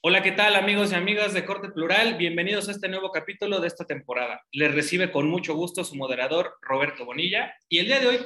Hola, ¿qué tal amigos y amigas de Corte Plural? Bienvenidos a este nuevo capítulo de esta temporada. Les recibe con mucho gusto su moderador Roberto Bonilla y el día de hoy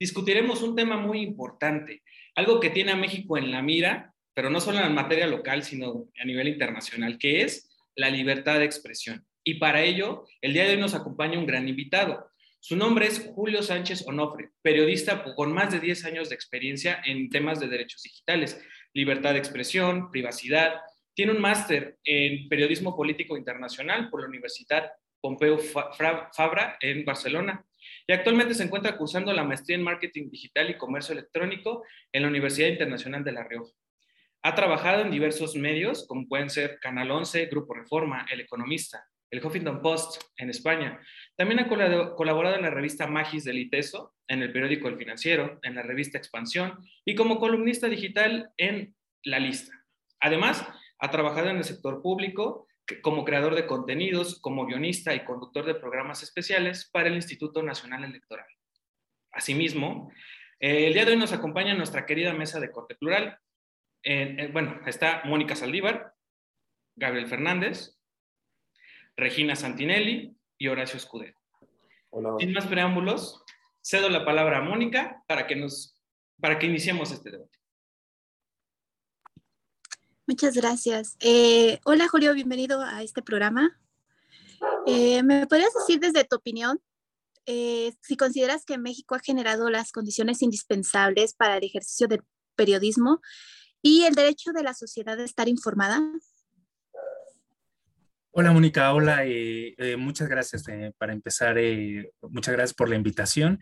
discutiremos un tema muy importante, algo que tiene a México en la mira, pero no solo en materia local, sino a nivel internacional, que es la libertad de expresión. Y para ello, el día de hoy nos acompaña un gran invitado. Su nombre es Julio Sánchez Onofre, periodista con más de 10 años de experiencia en temas de derechos digitales, libertad de expresión, privacidad, tiene un máster en periodismo político internacional por la Universidad Pompeu Fabra en Barcelona y actualmente se encuentra cursando la maestría en marketing digital y comercio electrónico en la Universidad Internacional de La Rioja. Ha trabajado en diversos medios, como pueden ser Canal 11, Grupo Reforma, El Economista, el Huffington Post en España. También ha colaborado en la revista Magis del ITESO, en el periódico El Financiero, en la revista Expansión y como columnista digital en La Lista. Además, ha trabajado en el sector público como creador de contenidos, como guionista y conductor de programas especiales para el Instituto Nacional Electoral. Asimismo, eh, el día de hoy nos acompaña nuestra querida mesa de corte plural. bueno, está Mónica Saldívar, Gabriel Fernández, Regina Santinelli y Horacio Escudero. Sin más preámbulos, cedo la palabra a Mónica para que, nos, para que iniciemos este debate. Muchas gracias. Eh, hola Julio, bienvenido a este programa. Eh, ¿Me podrías decir desde tu opinión eh, si consideras que México ha generado las condiciones indispensables para el ejercicio del periodismo y el derecho de la sociedad de estar informada? Hola Mónica, hola, muchas gracias para empezar, muchas gracias por la invitación.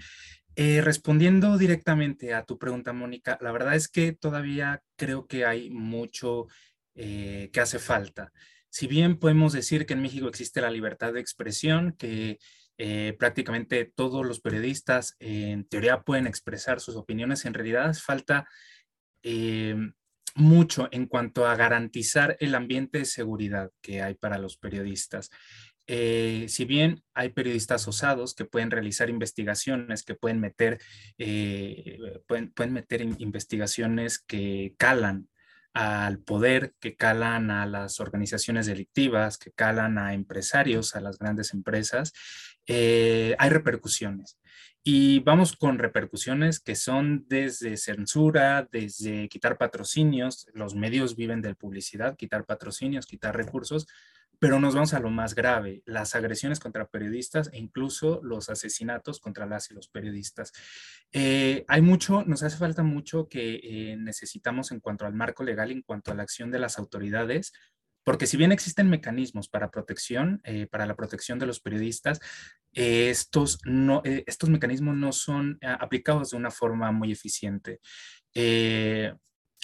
Respondiendo directamente a tu pregunta, Mónica, la verdad es que todavía creo que hay mucho eh, que hace falta. Si bien podemos decir que en México existe la libertad de expresión, que eh, prácticamente todos los periodistas en teoría pueden expresar sus opiniones, en realidad falta eh, mucho en cuanto a garantizar el ambiente de seguridad que hay para los periodistas. Si bien hay periodistas osados que pueden realizar investigaciones, que pueden meter, pueden, pueden, meter investigaciones que calan al poder, que calan a las organizaciones delictivas, que calan a empresarios, a las grandes empresas, eh, hay repercusiones. Y vamos con repercusiones que son desde censura, desde quitar patrocinios, los medios viven de publicidad, quitar patrocinios, quitar recursos, pero nos vamos a lo más grave, las agresiones contra periodistas e incluso los asesinatos contra las y los periodistas. Eh, hay mucho, nos hace falta mucho que eh, necesitamos en cuanto al marco legal, en cuanto a la acción de las autoridades, porque si bien existen mecanismos para protección, eh, para la protección de los periodistas, estos, no, estos mecanismos no son aplicados de una forma muy eficiente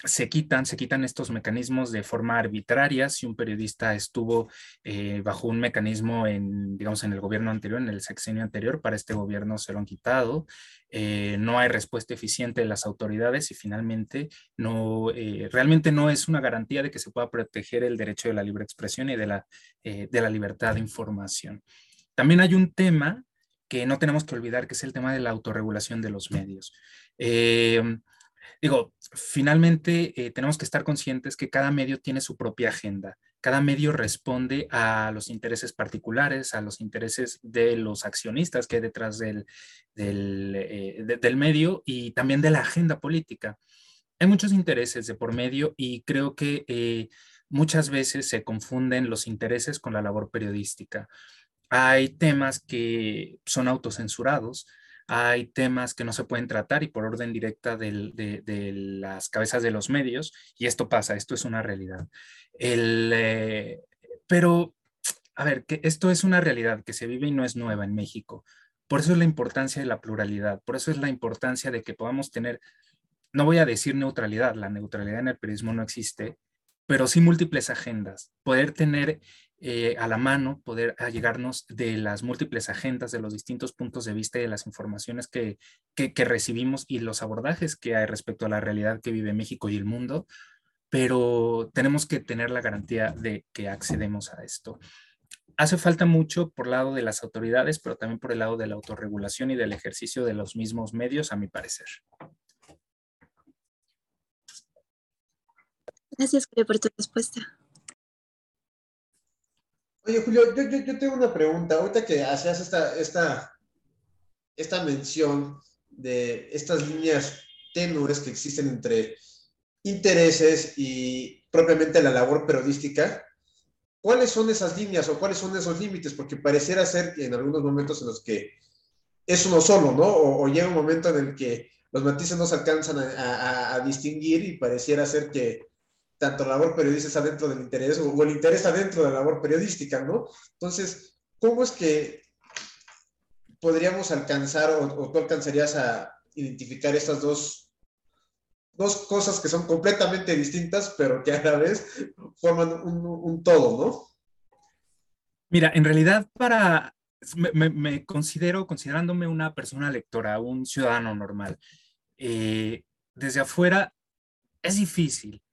se quitan, se quitan estos mecanismos de forma arbitraria. Si un periodista estuvo eh, bajo un mecanismo en, digamos, en el gobierno anterior, en el sexenio anterior, para este gobierno se lo han quitado. Eh, no hay respuesta eficiente de las autoridades y finalmente no, eh, realmente no es una garantía de que se pueda proteger el derecho de la libre expresión y de la, de la libertad de información. También hay un tema que no tenemos que olvidar, que es el tema de la autorregulación de los medios. Digo, finalmente eh, tenemos que estar conscientes que cada medio tiene su propia agenda. Cada medio responde a los intereses particulares, a los intereses de los accionistas que hay detrás del, del, eh, medio y también de la agenda política. Hay muchos intereses de por medio y creo que eh, muchas veces se confunden los intereses con la labor periodística. Hay temas que son autocensurados, hay temas que no se pueden tratar y por orden directa de, las cabezas de los medios, y esto pasa, esto es una realidad. Eh, pero, a ver, que esto es una realidad que se vive y no es nueva en México. Por eso es la importancia de la pluralidad, por eso es la importancia de que podamos tener, no voy a decir neutralidad, la neutralidad en el periodismo no existe, pero sí múltiples agendas, poder tener eh, a la mano, poder llegarnos de las múltiples agendas, de los distintos puntos de vista y de las informaciones que, que, recibimos y los abordajes que hay respecto a la realidad que vive México y el mundo, pero tenemos que tener la garantía de que accedemos a esto. Hace falta mucho por lado de las autoridades, pero también por el lado de la autorregulación y del ejercicio de los mismos medios, a mi parecer. Gracias, por tu respuesta. Oye, Julio, yo, tengo una pregunta. Ahorita que hacías esta, esta, esta mención de estas líneas tenues que existen entre intereses y propiamente la labor periodística, ¿cuáles son esas líneas o cuáles son esos límites? Porque pareciera ser que en algunos momentos en los que es uno solo, ¿no? O, llega un momento en el que los matices no se alcanzan a, distinguir y pareciera ser que tanto la labor periodística está dentro del interés o, el interés está dentro de la labor periodística, ¿no? Entonces, ¿cómo es que podríamos alcanzar o, tú alcanzarías a identificar estas dos, dos cosas que son completamente distintas, pero que a la vez forman un, todo, ¿no? Mira, en realidad para me, considero, considerándome una persona lectora, un ciudadano normal, eh, desde afuera es difícil.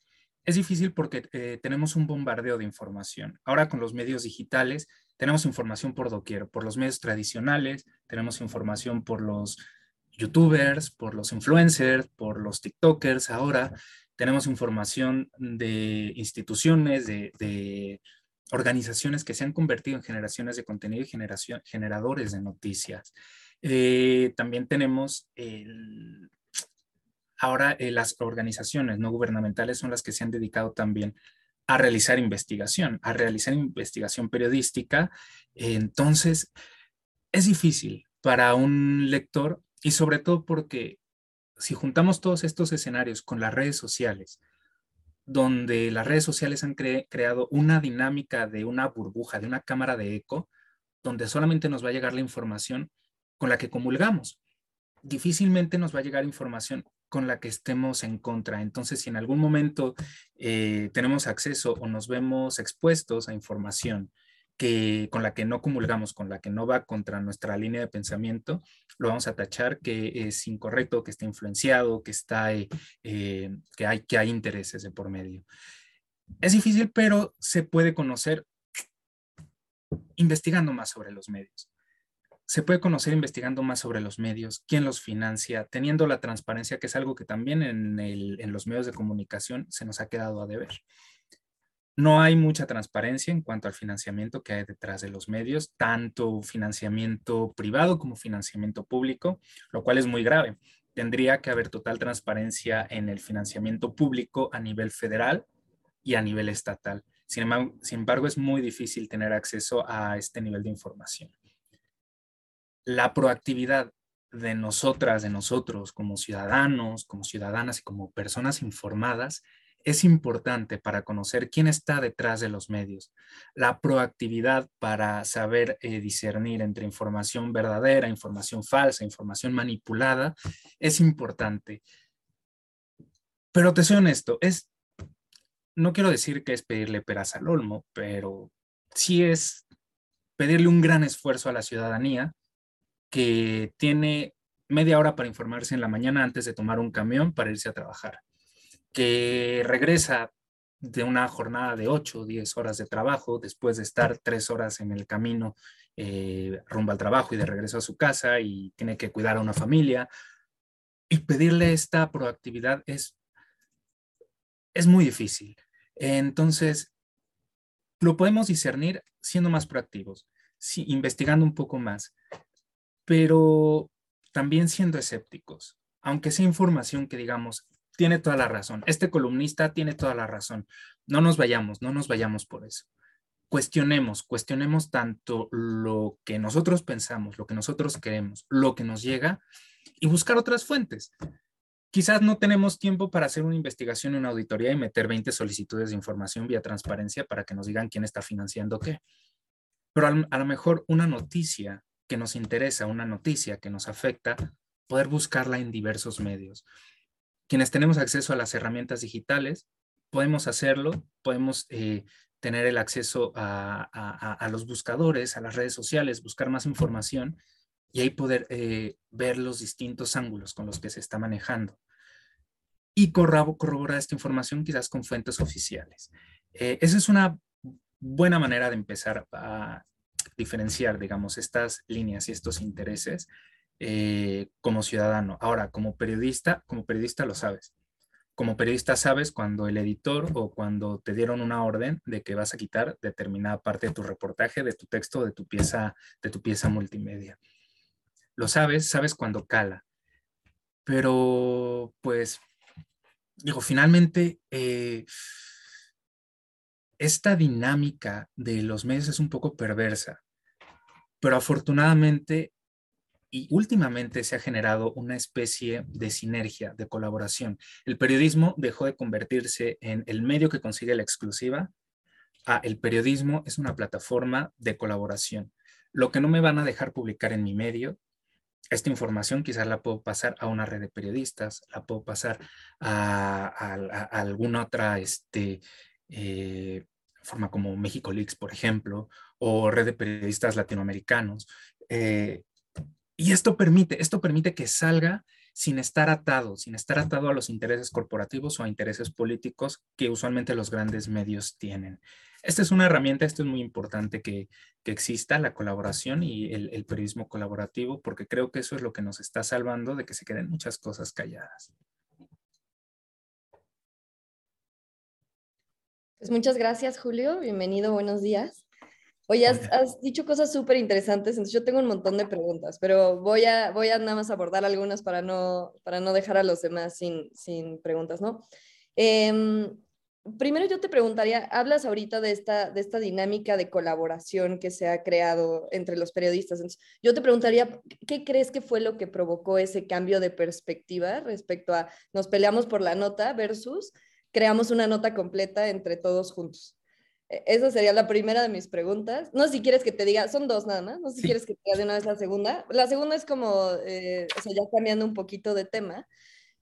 Es difícil porque eh, tenemos un bombardeo de información. Ahora con los medios digitales tenemos información por doquier, por los medios tradicionales, tenemos información por los youtubers, por los influencers, por los tiktokers. Ahora tenemos información de instituciones, de organizaciones que se han convertido en generaciones de contenido y generadores de noticias. Eh, también tenemos ahora eh, las organizaciones no gubernamentales son las que se han dedicado también a realizar investigación, a realizar investigación periodística. entonces, es difícil para un lector y sobre todo porque si juntamos todos estos escenarios con las redes sociales, donde las redes sociales han creado una dinámica de una burbuja, de una cámara de eco, donde solamente nos va a llegar la información con la que comulgamos. Difícilmente nos va a llegar información con la que estemos en contra. Entonces, si en algún momento eh, tenemos acceso o nos vemos expuestos a información que, con la que no comulgamos, con la que no va contra nuestra línea de pensamiento, lo vamos a tachar que es incorrecto, que está influenciado, que, está, eh, eh, que, hay, que hay intereses de por medio. Es difícil, pero se puede conocer investigando más sobre los medios. Se puede conocer investigando más sobre los medios, quién los financia, teniendo la transparencia, que es algo que también en, los medios de comunicación se nos ha quedado a deber. No hay mucha transparencia en cuanto al financiamiento que hay detrás de los medios, tanto financiamiento privado como financiamiento público, lo cual es muy grave. Tendría que haber total transparencia en el financiamiento público a nivel federal y a nivel estatal. Sin embargo, es muy difícil tener acceso a este nivel de información. La proactividad de nosotras, de nosotros como ciudadanos, como ciudadanas y como personas informadas es importante para conocer quién está detrás de los medios. La proactividad para saber eh, discernir entre información verdadera, información falsa, información manipulada, es importante. Pero te soy honesto, es, no quiero decir que es pedirle peras al olmo, pero sí es pedirle un gran esfuerzo a la ciudadanía que tiene media hora para informarse en la mañana antes de tomar un camión para irse a trabajar que regresa de una jornada de 8 o 10 horas de trabajo, después de estar tres horas en el camino eh, rumbo al trabajo y de regreso a su casa y tiene que cuidar a una familia. Y pedirle esta proactividad es, es muy difícil. Entonces, lo podemos discernir siendo más proactivos, investigando un poco más, pero también siendo escépticos. Aunque sea información que digamos, tiene toda la razón. Este columnista tiene toda la razón. No nos vayamos, no nos vayamos por eso. Cuestionemos, cuestionemos tanto lo que nosotros pensamos, lo que nosotros queremos, lo que nos llega y buscar otras fuentes. Quizás no tenemos tiempo para hacer una investigación, una auditoría y meter 20 solicitudes de información vía transparencia para que nos digan quién está financiando qué. Pero a lo mejor una noticia que nos interesa, una noticia que nos afecta, poder buscarla en diversos medios quienes tenemos acceso a las herramientas digitales, podemos hacerlo, podemos eh, tener el acceso a, los buscadores, a las redes sociales, buscar más información y ahí poder eh, ver los distintos ángulos con los que se está manejando. Y corroborar esta información quizás con fuentes oficiales. Eh, esa es una buena manera de empezar a diferenciar, digamos, estas líneas y estos intereses eh, como ciudadano. Ahora, como periodista, como periodista lo sabes. como periodista sabes cuando el editor o cuando te dieron una orden de que vas a quitar determinada parte de tu reportaje, de tu texto, de tu pieza, de tu pieza multimedia. Lo sabes, sabes cuando cala. Pero, pues, digo, finalmente, eh, esta dinámica de los medios es un poco perversa, pero afortunadamente y últimamente se ha generado una especie de sinergia, de colaboración. El periodismo dejó de convertirse en el medio que consigue la exclusiva a el periodismo es una plataforma de colaboración. Lo que no me van a dejar publicar en mi medio, esta información quizás la puedo pasar a una red de periodistas, la puedo pasar a, alguna otra este, eh, forma como México Leaks, por ejemplo, o red de periodistas latinoamericanos. Eh, y esto permite, esto permite que salga sin estar atado, sin estar atado a los intereses corporativos o a intereses políticos que usualmente los grandes medios tienen. Esta es una herramienta, esto es muy importante que, exista la colaboración y el, el, periodismo colaborativo, porque creo que eso es lo que nos está salvando de que se queden muchas cosas calladas. Pues muchas gracias, Julio. Bienvenido, buenos días. Oye, has, dicho cosas súper interesantes, entonces yo tengo un montón de preguntas, pero voy a, voy a nada más abordar algunas para no, para no dejar a los demás sin, sin preguntas, ¿no? Em, primero yo te preguntaría, hablas ahorita de esta, de esta dinámica de colaboración que se ha creado entre los periodistas. Entonces, yo te preguntaría, ¿qué crees que fue lo que provocó ese cambio de perspectiva respecto a nos peleamos por la nota versus creamos una nota completa entre todos juntos? E, esa sería la primera de mis preguntas. No sé si quieres que te diga, son dos nada más, no sé si quieres que te diga de una vez la segunda. La segunda es como, eh, o sea, ya cambiando un poquito de tema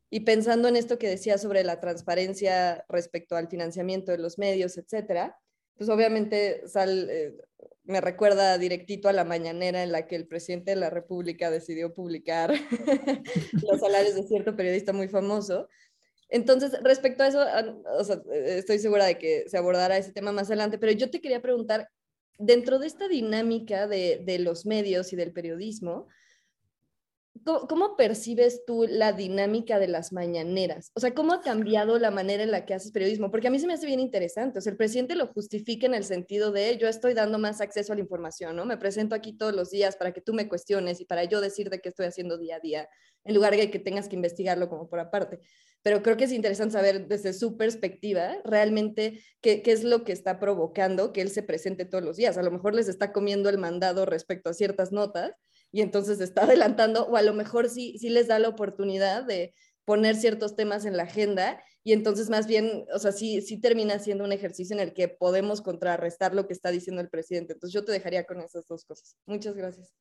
y pensando en esto que decía sobre la transparencia respecto al financiamiento de los medios, etcétera, pues obviamente sal, eh, me recuerda directito a la mañanera en la que el presidente de la República decidió publicar los salarios de cierto periodista muy famoso, entonces, respecto a eso, estoy segura de que se abordará ese tema más adelante, pero yo te quería preguntar, dentro de esta dinámica de, los medios y del periodismo, ¿Cómo, percibes tú la dinámica de las mañaneras? O sea, ¿cómo ha cambiado la manera en la que haces periodismo? Porque a mí se me hace bien interesante. O sea, el presidente lo justifica en el sentido de yo estoy dando más acceso a la información, ¿no? Me presento aquí todos los días para que tú me cuestiones y para yo decir de qué estoy haciendo día a día, en lugar de que tengas que investigarlo como por aparte pero creo que es interesante saber desde su perspectiva realmente qué, qué, es lo que está provocando que él se presente todos los días. A lo mejor les está comiendo el mandado respecto a ciertas notas y entonces está adelantando, o a lo mejor sí, sí les da la oportunidad de poner ciertos temas en la agenda y entonces más bien, o sea, sí, sí termina siendo un ejercicio en el que podemos contrarrestar lo que está diciendo el presidente. Entonces yo te dejaría con esas dos cosas. Muchas gracias.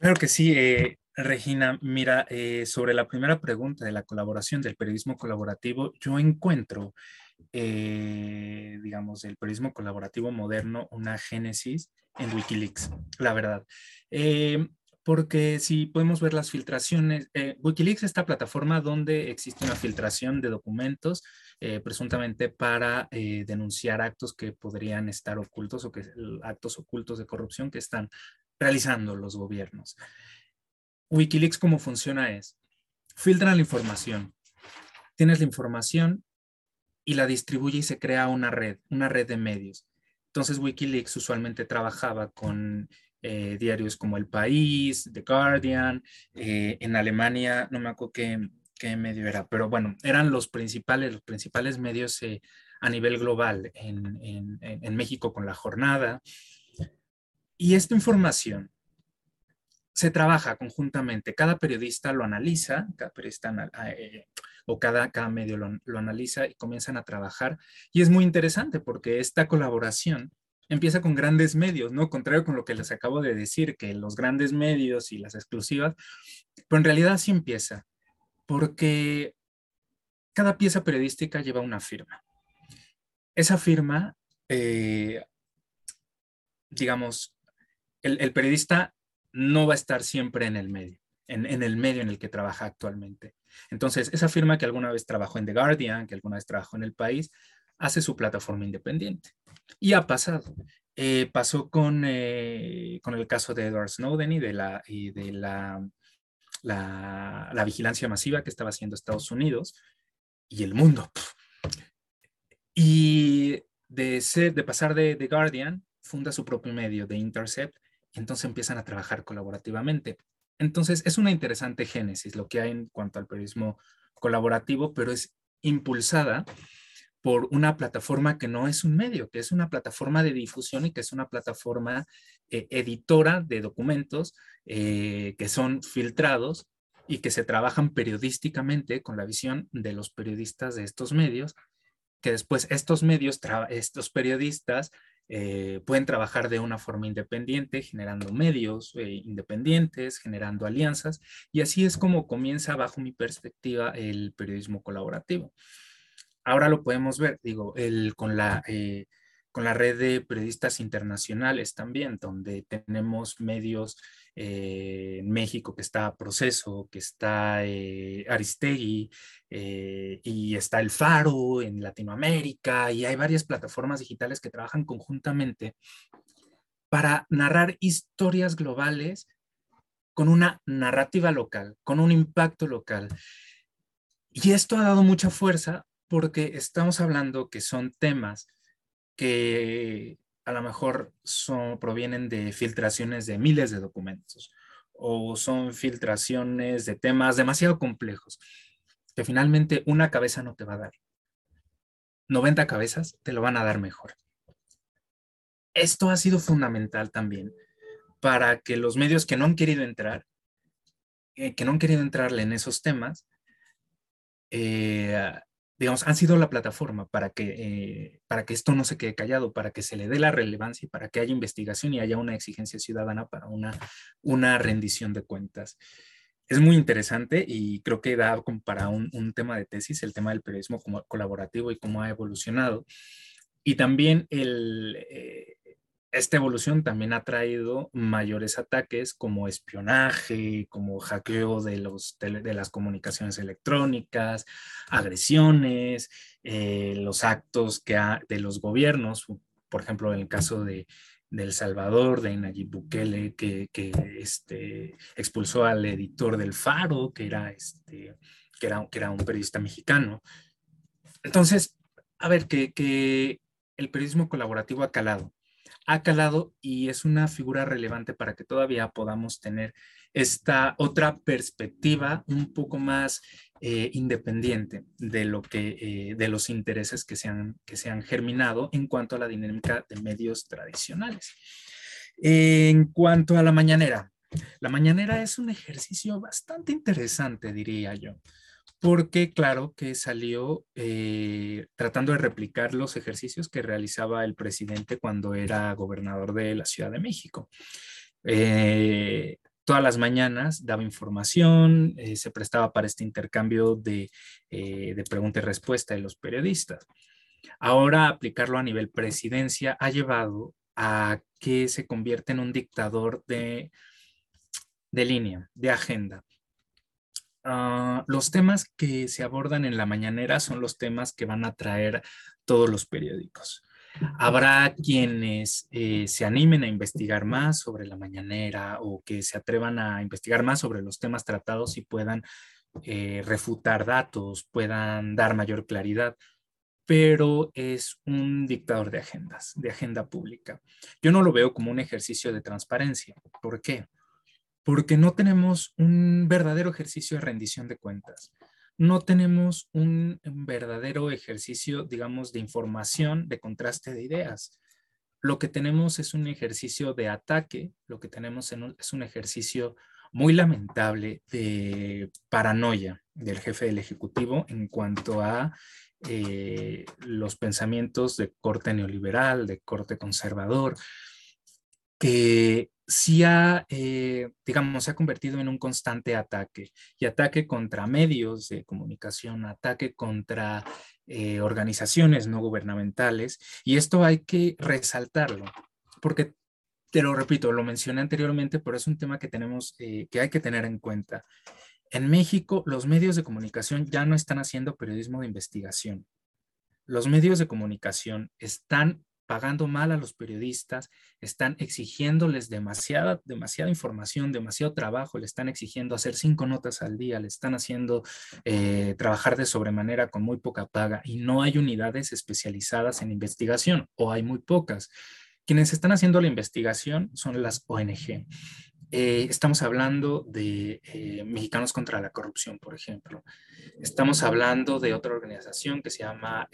Claro que sí, eh, Regina. Mira, eh, sobre la primera pregunta de la colaboración del periodismo colaborativo, yo encuentro, eh, digamos, el periodismo colaborativo moderno una génesis en Wikileaks, la verdad. porque si podemos ver las filtraciones, Wikileaks es esta plataforma donde existe una filtración de documentos presuntamente para denunciar actos que podrían estar ocultos o que actos ocultos de corrupción que están realizando los gobiernos. Wikileaks, ¿cómo funciona? Es, filtran la información. Tienes la información y la distribuye y se crea una red, una red de medios. Entonces Wikileaks usualmente trabajaba con eh, diarios como El País, The Guardian, eh, en Alemania, no me acuerdo qué, qué, medio era, pero bueno, eran los principales, los principales medios eh, a nivel global en, en México con la jornada, y esta información se trabaja conjuntamente, cada periodista lo analiza, periodista eh, o cada, cada medio lo, analiza y comienzan a trabajar. Y es muy interesante porque esta colaboración empieza con grandes medios, ¿no? Contrario con lo que les acabo de decir, que los grandes medios y las exclusivas, pero en realidad sí empieza, porque cada pieza periodística lleva una firma. Esa firma, eh, digamos, el, periodista no va a estar siempre en el medio, en, el medio en el que trabaja actualmente. Entonces, esa firma que alguna vez trabajó en The Guardian, que alguna vez trabajó en El País, hace su plataforma independiente. Y ha pasado. Eh, pasó con, eh, con el caso de Edward Snowden y de, la, de la, la, vigilancia masiva que estaba haciendo Estados Unidos. y el mundo. Y de, ser, de pasar de The Guardian, funda su propio medio, The Intercept, y entonces empiezan a trabajar colaborativamente. Entonces, es una interesante génesis lo que hay en cuanto al periodismo colaborativo, pero es impulsada por una plataforma que no es un medio, que es una plataforma de difusión y que es una plataforma eh, editora de documentos eh, que son filtrados y que se trabajan periodísticamente con la visión de los periodistas de estos medios, que después estos medios, estos periodistas eh, pueden trabajar de una forma independiente, generando medios independientes, generando alianzas, y así es como comienza, bajo mi perspectiva, el periodismo colaborativo. Ahora lo podemos ver, digo, el, con, la, eh, con la red de periodistas internacionales también, donde tenemos medios eh, en México que está Proceso, que está eh, Aristegui y está El Faro en Latinoamérica y hay varias plataformas digitales que trabajan conjuntamente para narrar historias globales con una narrativa local, con un impacto local. Y esto ha dado mucha fuerza porque estamos hablando que son temas que a lo mejor son, provienen de filtraciones de miles de documentos o son filtraciones de temas demasiado complejos que finalmente una cabeza no te va a dar. 90 cabezas te lo van a dar mejor. Esto ha sido fundamental también para que los medios que no han querido entrar, eh, que no han querido entrarle en esos temas, eh, digamos, han sido la plataforma para que, eh, para que esto no se quede callado, para que se le dé la relevancia y para que haya investigación y haya una exigencia ciudadana para una, una rendición de cuentas. Es muy interesante y creo que da como para un, un tema de tesis el tema del periodismo colaborativo y cómo ha evolucionado. Y también el, eh, esta evolución también ha traído mayores ataques como espionaje, como hackeo de, los, de, las comunicaciones electrónicas, agresiones, eh, los actos que de los gobiernos, por ejemplo, en el caso de, El Salvador, de Nayib Bukele, que, que este, expulsó al editor del Faro, que era, este, que era, que era un periodista mexicano. Entonces, a ver, que, que el periodismo colaborativo ha calado ha calado y es una figura relevante para que todavía podamos tener esta otra perspectiva un poco más eh, independiente de lo que eh, de los intereses que que se han germinado en cuanto a la dinámica de medios tradicionales. En cuanto a la mañanera, la mañanera es un ejercicio bastante interesante, diría yo porque claro que salió eh, tratando de replicar los ejercicios que realizaba el presidente cuando era gobernador de la Ciudad de México. Eh, todas las mañanas daba información, eh, se prestaba para este intercambio de, pregunta y respuesta de los periodistas. Ahora aplicarlo a nivel presidencia ha llevado a que se convierta en un dictador de línea, de agenda. Ah, los temas que se abordan en la mañanera son los temas que van a traer todos los periódicos. Habrá quienes eh, se animen a investigar más sobre la mañanera o que se atrevan a investigar más sobre los temas tratados y puedan eh, refutar datos, puedan dar mayor claridad, pero es un dictador de agendas, de agenda pública. Yo no lo veo como un ejercicio de transparencia. ¿Por qué? Porque no tenemos un verdadero ejercicio de rendición de cuentas. No tenemos un verdadero ejercicio, digamos, de información, de contraste de ideas. Lo que tenemos es un ejercicio de ataque, lo que tenemos es un ejercicio muy lamentable de paranoia del jefe del Ejecutivo en cuanto a eh, los pensamientos de corte neoliberal, de corte conservador, que sí ha, eh, digamos, se ha convertido en un constante ataque y ataque contra medios de comunicación, ataque contra eh, organizaciones no gubernamentales y esto hay que resaltarlo porque te lo repito, lo mencioné anteriormente, pero es un tema que tenemos, eh, que hay que tener en cuenta. En México, los medios de comunicación ya no están haciendo periodismo de investigación. Los medios de comunicación están pagando mal a los periodistas, están exigiéndoles demasiada, información, demasiado trabajo, le están exigiendo hacer cinco notas al día, le están haciendo eh, trabajar de sobremanera con muy poca paga y no hay unidades especializadas en investigación o hay muy pocas. Quienes están haciendo la investigación son las ONG. Eh, estamos hablando de eh, Mexicanos contra la Corrupción, por ejemplo. Estamos hablando de otra organización que se llama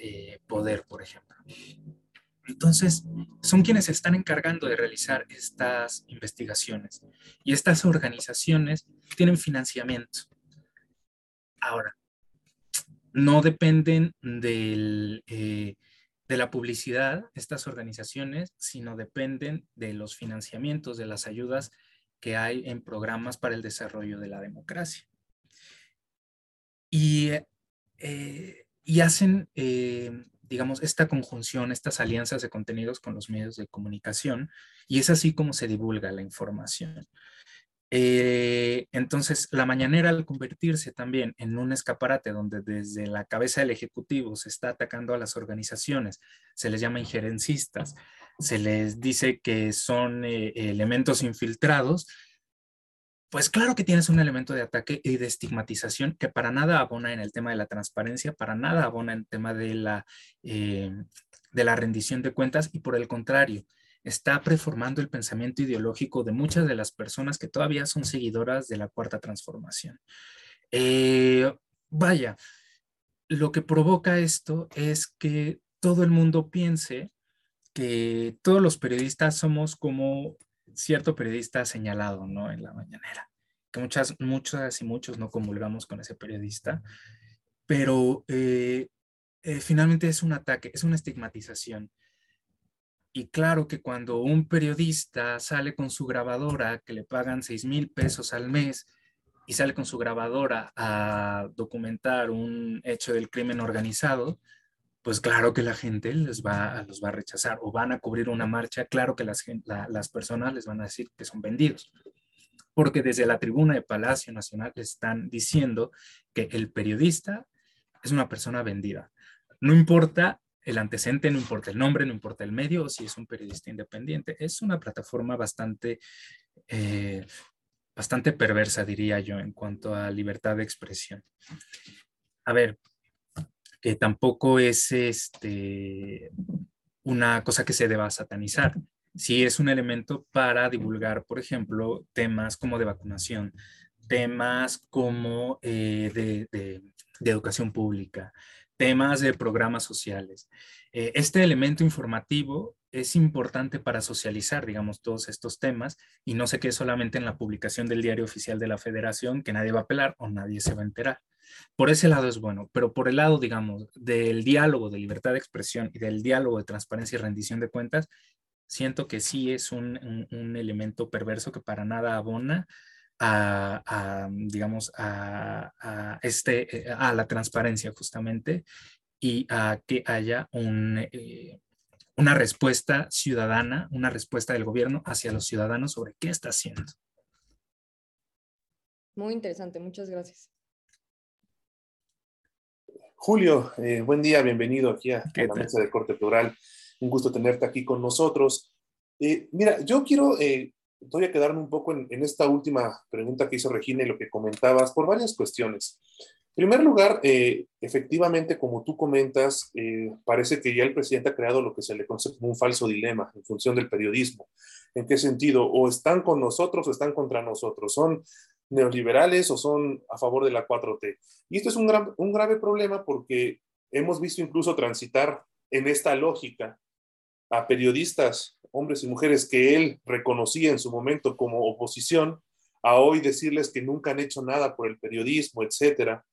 Poder, por ejemplo. Entonces, son quienes se están encargando de realizar estas investigaciones y estas organizaciones tienen financiamiento. Ahora, no dependen del, de la publicidad, estas organizaciones, sino dependen de los financiamientos, de las ayudas que hay en programas para el desarrollo de la democracia. Y, eh, y hacen, eh, digamos, esta conjunción, estas alianzas de contenidos con los medios de comunicación, y es así como se divulga la información. Eh, entonces, la mañanera al convertirse también en un escaparate donde desde la cabeza del Ejecutivo se está atacando a las organizaciones, se les llama injerencistas, se les dice que son eh, elementos infiltrados, pues claro que tienes un elemento de ataque y de estigmatización que para nada abona en el tema de la transparencia, para nada abona en el tema de la, eh, de la rendición de cuentas y por el contrario, está preformando el pensamiento ideológico de muchas de las personas que todavía son seguidoras de la cuarta transformación. Eh, vaya, lo que provoca esto es que todo el mundo piense que todos los periodistas somos como cierto periodista señalado, ¿no? En la mañanera. Que muchas, muchas y muchos no comulgamos con ese periodista, pero eh, eh, finalmente es un ataque, es una estigmatización. Y claro que cuando un periodista sale con su grabadora, que le pagan 6 mil pesos al mes, y sale con su grabadora a documentar un hecho del crimen organizado, pues claro que la gente les va, los va a rechazar o van a cubrir una marcha, claro que las, las personas les van a decir que son vendidos, porque desde la tribuna de Palacio Nacional están diciendo que el periodista es una persona vendida. No importa el antecedente, no importa el nombre, no importa el medio o si es un periodista independiente. Es una plataforma bastante, eh, bastante perversa, diría yo, en cuanto a libertad de expresión. A ver, que tampoco es este, una cosa que se deba satanizar. Sí es un elemento para divulgar, por ejemplo, temas como de vacunación, temas como eh, de, educación pública, temas de programas sociales. Eh, este elemento informativo es importante para socializar, digamos, todos estos temas y no se quede solamente en la publicación del diario oficial de la federación que nadie va a apelar o nadie se va a enterar. Por ese lado es bueno, pero por el lado, digamos, del diálogo de libertad de expresión y del diálogo de transparencia y rendición de cuentas, siento que sí es un, elemento perverso que para nada abona a, digamos, a, este, a la transparencia justamente y a que haya eh, una respuesta ciudadana, una respuesta del gobierno hacia los ciudadanos sobre qué está haciendo. Muy interesante, muchas gracias. Julio, eh, buen día, bienvenido aquí a, la mesa de corte plural. Un gusto tenerte aquí con nosotros. Eh, mira, yo quiero, eh, voy a quedarme un poco en, esta última pregunta que hizo Regina y lo que comentabas por varias cuestiones. En primer lugar, efectivamente, como tú comentas, parece que ya el presidente ha creado lo que se le conoce como un falso dilema en función del periodismo. ¿En qué sentido? O están con nosotros o están contra nosotros. Son neoliberales o son a favor de la 4T. Y esto es un, un grave problema porque hemos visto incluso transitar en esta lógica a periodistas, hombres y mujeres que él reconocía en su momento como oposición, a hoy decirles que nunca han hecho nada por el periodismo, etcétera.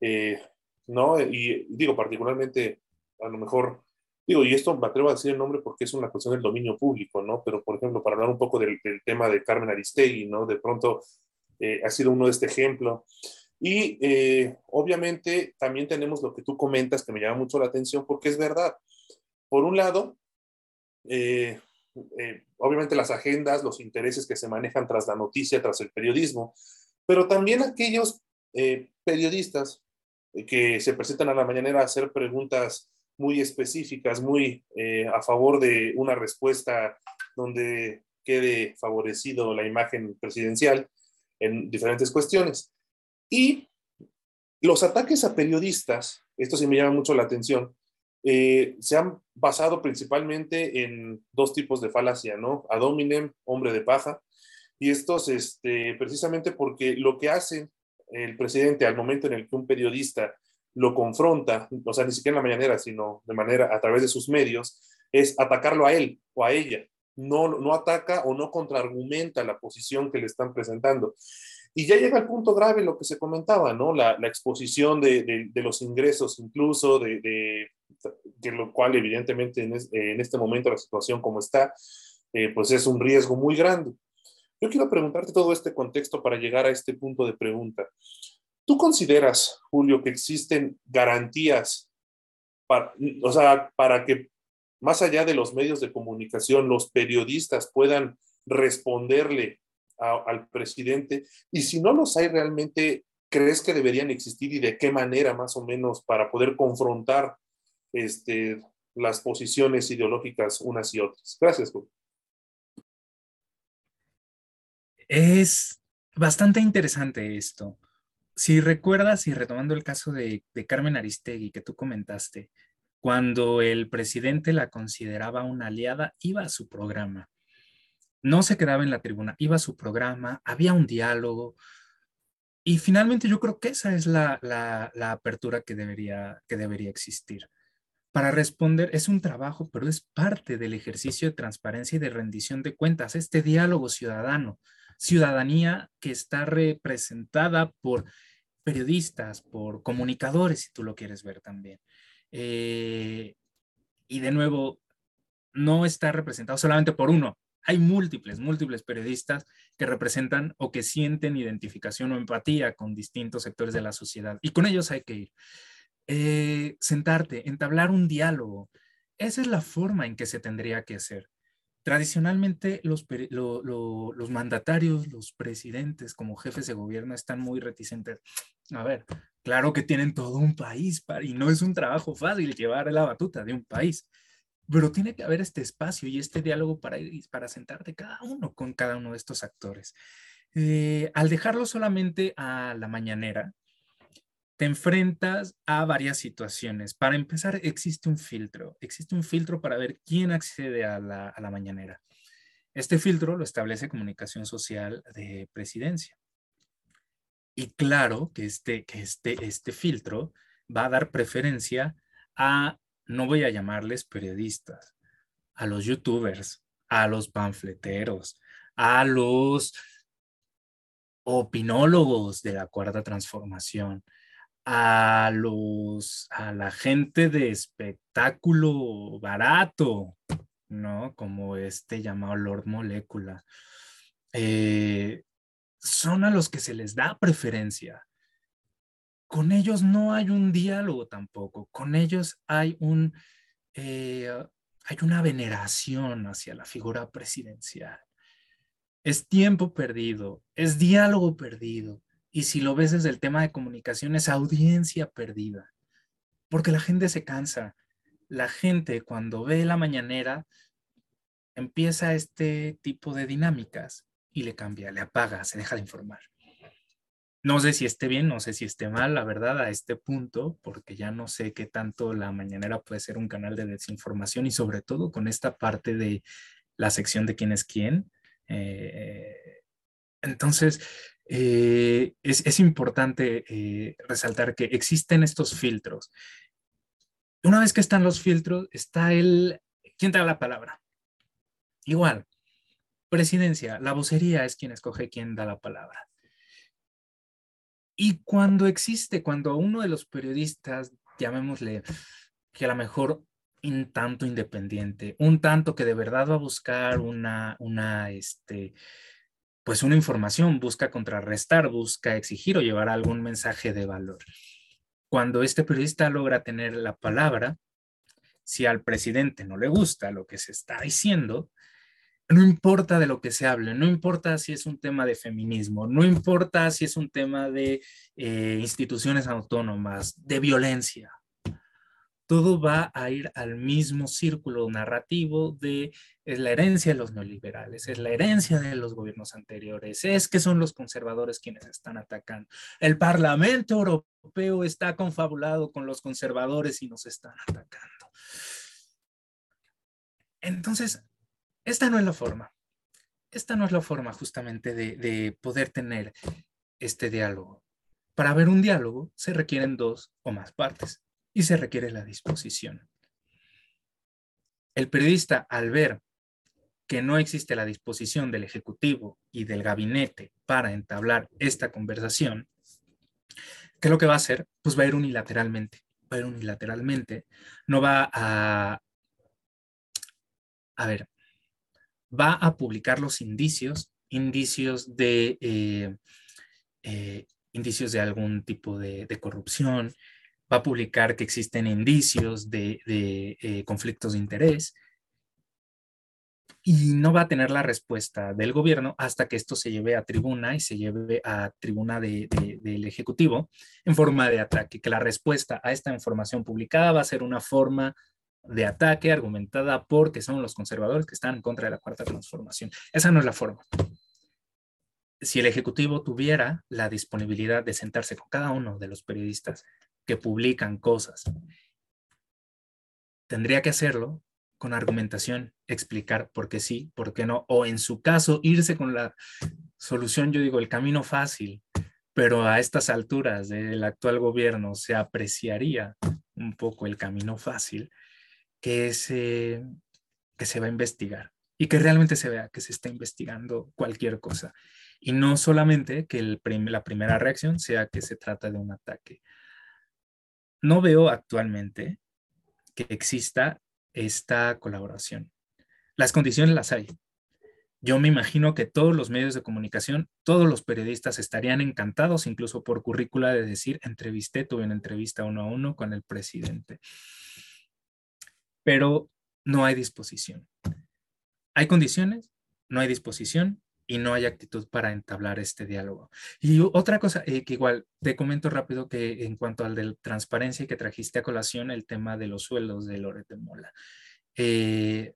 Eh, ¿no? Y digo, particularmente, a lo mejor, digo, y esto me atrevo a decir el nombre porque es una cuestión del dominio público, ¿no? Pero, por ejemplo, para hablar un poco del, del tema de Carmen Aristegui, ¿no? De pronto eh, ha sido uno de este ejemplo. Y eh, obviamente también tenemos lo que tú comentas que me llama mucho la atención porque es verdad. Por un lado, eh, obviamente las agendas, los intereses que se manejan tras la noticia, tras el periodismo, pero también aquellos periodistas que se presentan a la mañanera a hacer preguntas muy específicas, muy eh, a favor de una respuesta donde quede favorecido la imagen presidencial en diferentes cuestiones. Y los ataques a periodistas, esto sí me llama mucho la atención, eh, se han basado principalmente en dos tipos de falacia, ¿no? Ad hominem, hombre de paja, y estos, este, precisamente porque lo que hace el presidente al momento en el que un periodista lo confronta, o sea, ni siquiera en la mañanera, sino de manera a través de sus medios, es atacarlo a él o a ella. No, no ataca o no contraargumenta la posición que le están presentando. Y ya llega el punto grave lo que se comentaba, ¿no? La, la exposición de, de, los ingresos incluso, de, de, lo cual evidentemente en, este momento la situación como está, eh, pues es un riesgo muy grande. Yo quiero preguntarte todo este contexto para llegar a este punto de pregunta. ¿Tú consideras, Julio, que existen garantías o sea, para que más allá de los medios de comunicación, los periodistas puedan responderle al presidente? Y si no los hay realmente, ¿crees que deberían existir y de qué manera más o menos para poder confrontar este, las posiciones ideológicas unas y otras? Gracias, Julio. Es bastante interesante esto. Si recuerdas, y retomando el caso de, Carmen Aristegui que tú comentaste, cuando el presidente la consideraba una aliada, iba a su programa. No se quedaba en la tribuna, iba a su programa, había un diálogo. Y finalmente yo creo que esa es la, apertura que debería, que debería existir. Para responder es un trabajo, pero es parte del ejercicio de transparencia y de rendición de cuentas, este diálogo ciudadano ciudadanía que está representada por periodistas, por comunicadores, si tú lo quieres ver también. Eh, y de nuevo, no está representado solamente por uno. Hay múltiples, múltiples periodistas que representan o que sienten identificación o empatía con distintos sectores de la sociedad. Y con ellos hay que ir. Eh, sentarte, entablar un diálogo. Esa es la forma en que se tendría que hacer. Tradicionalmente los, los mandatarios, los presidentes como jefes de gobierno están muy reticentes. A ver, claro que tienen todo un país y no es un trabajo fácil llevar la batuta de un país, pero tiene que haber este espacio y este diálogo para, para sentarte cada uno con cada uno de estos actores. Eh, al dejarlo solamente a la mañanera, te enfrentas a varias situaciones. Para empezar, existe un filtro. Existe un filtro para ver quién accede a la, a la mañanera. Este filtro lo establece Comunicación Social de Presidencia. Y claro que este, que este, este filtro va a dar preferencia a, no voy a llamarles periodistas, a los youtubers, a los panfleteros, a los opinólogos de la cuarta transformación, a los a la gente de espectáculo barato, ¿no? Como este llamado Lord Molecula. Eh, son a los que se les da preferencia. Con ellos no hay un diálogo tampoco. Con ellos hay un eh, hay una veneración hacia la figura presidencial. Es tiempo perdido, es diálogo perdido, y si lo ves desde el tema de comunicación, es audiencia perdida, porque la gente se cansa. La gente cuando ve la mañanera empieza este tipo de dinámicas y le cambia, le apaga, se deja de informar. No sé si esté bien, no sé si esté mal, la verdad, a este punto, porque ya no sé qué tanto la mañanera puede ser un canal de desinformación y sobre todo con esta parte de la sección de quién es quién. Eh, entonces, eh, es, importante eh, resaltar que existen estos filtros. Una vez que están los filtros, está el... ¿Quién te da la palabra? Igual, presidencia, la vocería es quien escoge quién da la palabra. Y cuando existe, cuando uno de los periodistas, llamémosle, que a lo mejor un tanto independiente, un tanto que de verdad va a buscar una, una, este, pues una información, busca contrarrestar, busca exigir o llevar algún mensaje de valor. Cuando este periodista logra tener la palabra, si al presidente no le gusta lo que se está diciendo, no importa de lo que se hable, no importa si es un tema de feminismo, no importa si es un tema de eh, instituciones autónomas, de violencia. todo va a ir al mismo círculo narrativo de es la herencia de los neoliberales, es la herencia de los gobiernos anteriores, es que son los conservadores quienes están atacando. El Parlamento Europeo está confabulado con los conservadores y nos están atacando. Entonces, esta no es la forma. Esta no es la forma justamente de, de poder tener este diálogo. Para haber un diálogo se requieren dos o más partes y se requiere la disposición. El periodista, al ver que no existe la disposición del Ejecutivo y del gabinete para entablar esta conversación, ¿qué es lo que va a hacer? Pues va a ir unilateralmente, va a ir unilateralmente, no va a, a ver, va a publicar los indicios, indicios de, eh, eh, indicios de algún tipo de corrupción, va a publicar que existen indicios de, eh, conflictos de interés y no va a tener la respuesta del gobierno hasta que esto se lleve a tribuna y se lleve a tribuna del Ejecutivo en forma de ataque, que la respuesta a esta información publicada va a ser una forma de ataque argumentada porque son los conservadores que están en contra de la cuarta transformación. Esa no es la forma. Si el Ejecutivo tuviera la disponibilidad de sentarse con cada uno de los periodistas que publican cosas. Tendría que hacerlo con argumentación, explicar por qué sí, por qué no, o en su caso irse con la solución, yo digo, el camino fácil, pero a estas alturas del actual gobierno se apreciaría un poco el camino fácil que se, que se va a investigar y que realmente se vea que se está investigando cualquier cosa. Y no solamente que el la primera reacción sea que se trata de un ataque no veo actualmente que exista esta colaboración. Las condiciones las hay. Yo me imagino que todos los medios de comunicación, todos los periodistas estarían encantados, incluso por currícula, de decir, entrevisté, tuve una entrevista uno a uno con el presidente. Pero no hay disposición. Hay condiciones, no hay disposición y no hay actitud para entablar este diálogo. Y otra cosa eh, que igual te comento rápido que en cuanto al de transparencia que trajiste a colación, el tema de los sueldos de Loret Mola. Eh,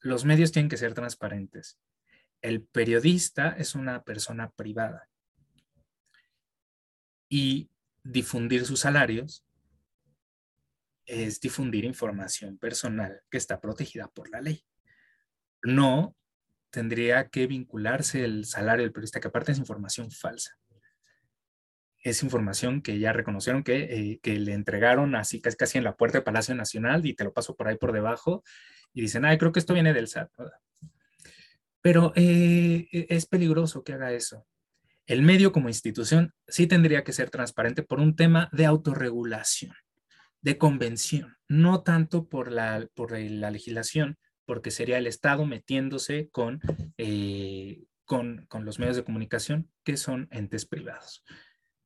los medios tienen que ser transparentes. El periodista es una persona privada y difundir sus salarios es difundir información personal que está protegida por la ley. No tendría que vincularse el salario del periodista, que aparte es información falsa. Es información que ya reconocieron que, eh, le entregaron así casi, casi en la puerta del Palacio Nacional y te lo paso por ahí por debajo y dicen, ay, creo que esto viene del SAT. Pero eh, e, es peligroso que haga eso. El medio como institución sí tendría que ser transparente por un tema de autorregulación, de convención, no tanto por la, por la legislación, porque sería el Estado metiéndose con, eh, con, con, los medios de comunicación que son entes privados.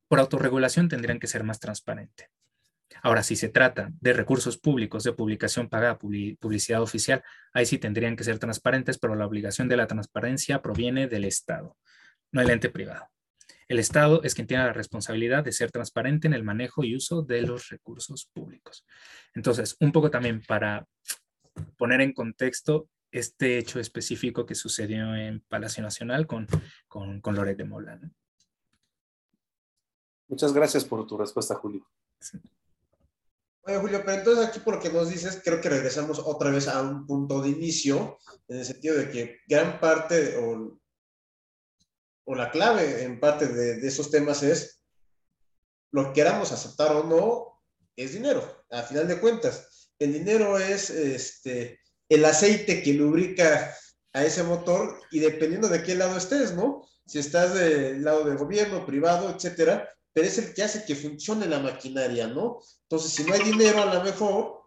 Por autorregulación tendrían que ser más transparentes. Ahora, si se trata de recursos públicos, de publicación pagada, publicidad oficial, ahí sí tendrían que ser transparentes, pero la obligación de la transparencia proviene del Estado, no el ente privado. El Estado es quien tiene la responsabilidad de ser transparente en el manejo y uso de los recursos públicos. Entonces, un poco también para poner en contexto este hecho específico que sucedió en Palacio Nacional con, con, con Loret de Mola. Muchas gracias por tu respuesta, Julio. Oye, Julio, pero entonces aquí por lo que nos dices, creo que regresamos otra vez a un punto de inicio, en el sentido de que gran parte o, o la clave en parte de, esos temas es lo que queramos aceptar o no, es dinero, a final de cuentas el dinero es este, el aceite que lubrica a ese motor y dependiendo de qué lado estés, ¿no? Si estás del lado del gobierno, privado, etcétera, pero es el que hace que funcione la maquinaria, ¿no? Entonces, si no hay dinero, a lo mejor,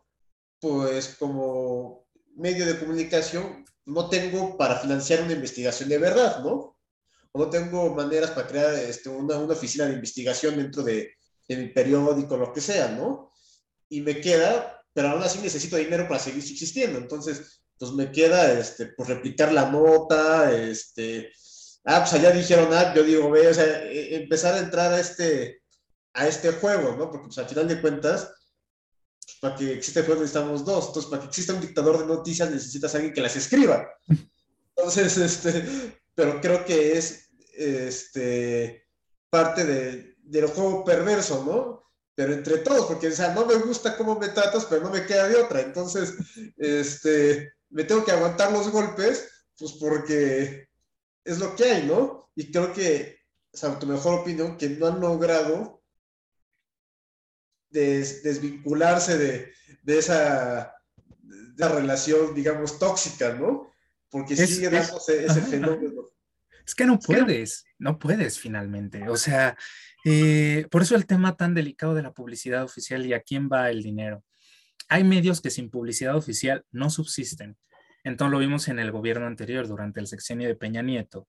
pues como medio de comunicación, no tengo para financiar una investigación de verdad, ¿no? No tengo maneras para crear este, una, una, oficina de investigación dentro de, de mi periódico, lo que sea, ¿no? Y me queda pero aún así necesito dinero para seguir existiendo. Entonces, pues me queda, este, pues replicar la nota, este, ah, pues allá dijeron, ah, yo digo, ve, o sea, e, empezar a entrar a este, a este juego, ¿no? Porque pues al final de cuentas, para que exista el necesitamos dos. Entonces, para que exista un dictador de noticias necesitas a alguien que las escriba. Entonces, este, pero creo que es este, parte de, del juego perverso, ¿no? Pero entre todos, porque, o sea, no me gusta cómo me tratas, pero no me queda de otra. Entonces, este, me tengo que aguantar los golpes, pues porque es lo que hay, ¿no? Y creo que, o sea, tu mejor opinión, que no han logrado desvincularse de, de, esa, de, relación, digamos, tóxica, ¿no? Porque sigue dándose ese fenómeno. Es que no puedes, no puedes finalmente. O sea, eh, por eso el tema tan delicado de la publicidad oficial y a quién va el dinero. Hay medios que sin publicidad oficial no subsisten. Entonces lo vimos en el gobierno anterior, durante el sexenio de Peña Nieto,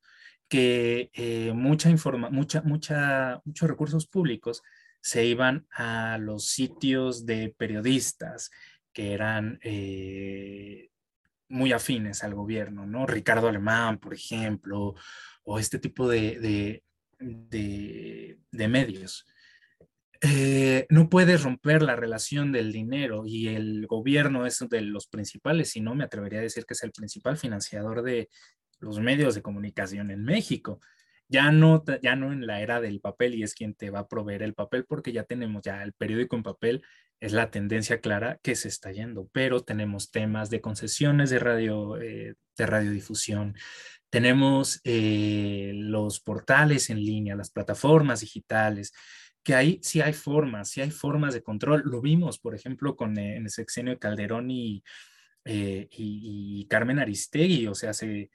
que eh, mucha informa, mucha, mucha, muchos recursos públicos se iban a los sitios de periodistas que eran eh, muy afines al gobierno, ¿no? Ricardo Alemán, por ejemplo, o este tipo de, de, medios. Eh, no puedes romper la relación del dinero y el gobierno es de los principales, si no me atrevería a decir que es el principal financiador de los medios de comunicación en México ya no, ya no en la era del papel y es quien te va a proveer el papel porque ya tenemos ya el periódico en papel es la tendencia clara que se está yendo, pero tenemos temas de concesiones de radio, eh, de radiodifusión, tenemos eh, los portales en línea, las plataformas digitales, que ahí sí hay formas, sí hay formas de control. Lo vimos, por ejemplo, con eh, en el sexenio de Calderón y, y, y Carmen Aristegui, o sea, se